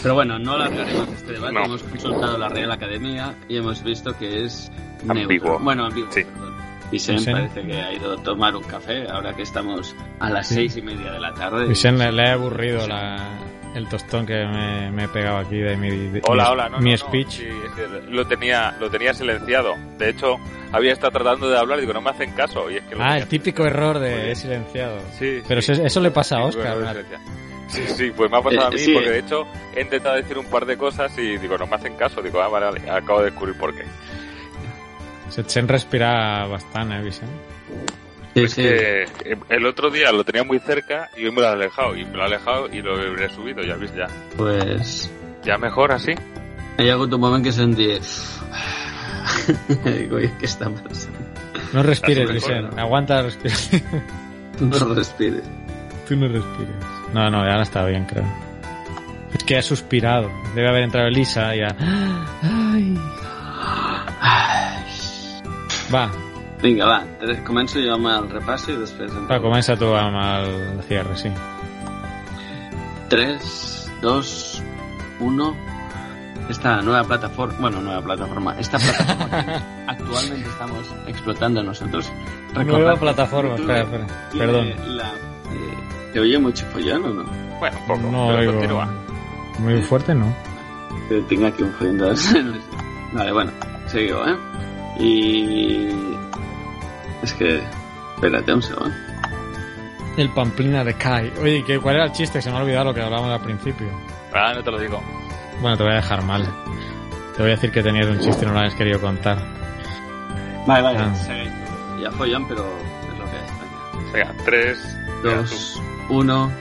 Pero bueno, no alargaremos este debate. No. Hemos consultado la Real Academia y hemos visto que es Ambiguo. neutro. Bueno, ambiguo. Sí. perdón. Vicent Vicent. parece que ha ido a tomar un café ahora que estamos a las Sí. seis y media de la tarde. Vicente le, le ha aburrido la- el tostón que me, me he pegado aquí de mi, de- Hola, mi, hola, no, mi no, no, speech. sí, es que lo tenía, lo tenía silenciado. De hecho, había estado tratando de hablar y digo, no me hacen caso. Y es que lo Ah, tenía- el típico error de he silenciado. Sí, Pero sí. eso, eso le pasa a Sí, Oscar. bueno, ¿no? Sí, sí, pues me ha pasado Eh, a mí sí. porque de hecho he intentado decir un par de cosas y digo, no me hacen caso. Digo, ah, vale, vale, acabo de descubrir por qué. Setchen respira bastante, eh, Vicent? Sí, que eh, el otro día lo tenía muy cerca y hoy me lo he alejado. Y me lo he alejado y lo he subido, ya ves, ya. Pues Ya mejor así. hi ha hagut un moment que sentí... Digo, "Oye, ¿qué está pasando? No respires, Vicent. ¿no? Aguanta la respiración. No respires. Tú no respires. No, no, ya no está bien, creo. Es que ha suspirado. Debe haber entrado Elisa y ha... Ay. Va, Vinga, va, començo jo amb el repàs i després... em- va, comença tu amb el cierre, sí. 3, 2, 1. Esta nueva plataforma, bueno, nueva plataforma, esta plataforma que actualmente estamos explotando nosotros. Nueva Recordad, plataforma, YouTube espera, espera. Perdón. la- eh, ¿Te oye mucho follón o no? Bueno, un poco, No pero oigo. continúa. Muy fuerte, ¿no? Que tenga aquí un Vale, bueno, seguido, ¿eh? Y... Es que... Espérate un segundo. El pamplina de Kai. Oye, ¿qué- ¿cuál era el chiste? Se me ha olvidado lo que hablábamos al principio. Ah, no te lo digo. Bueno, te voy a dejar mal. Te voy a decir que tenías un chiste y no lo habías querido contar. Vale, vale, Ah. seguid. Ya follón, pero es lo que es. Venga, tres, 2, 1...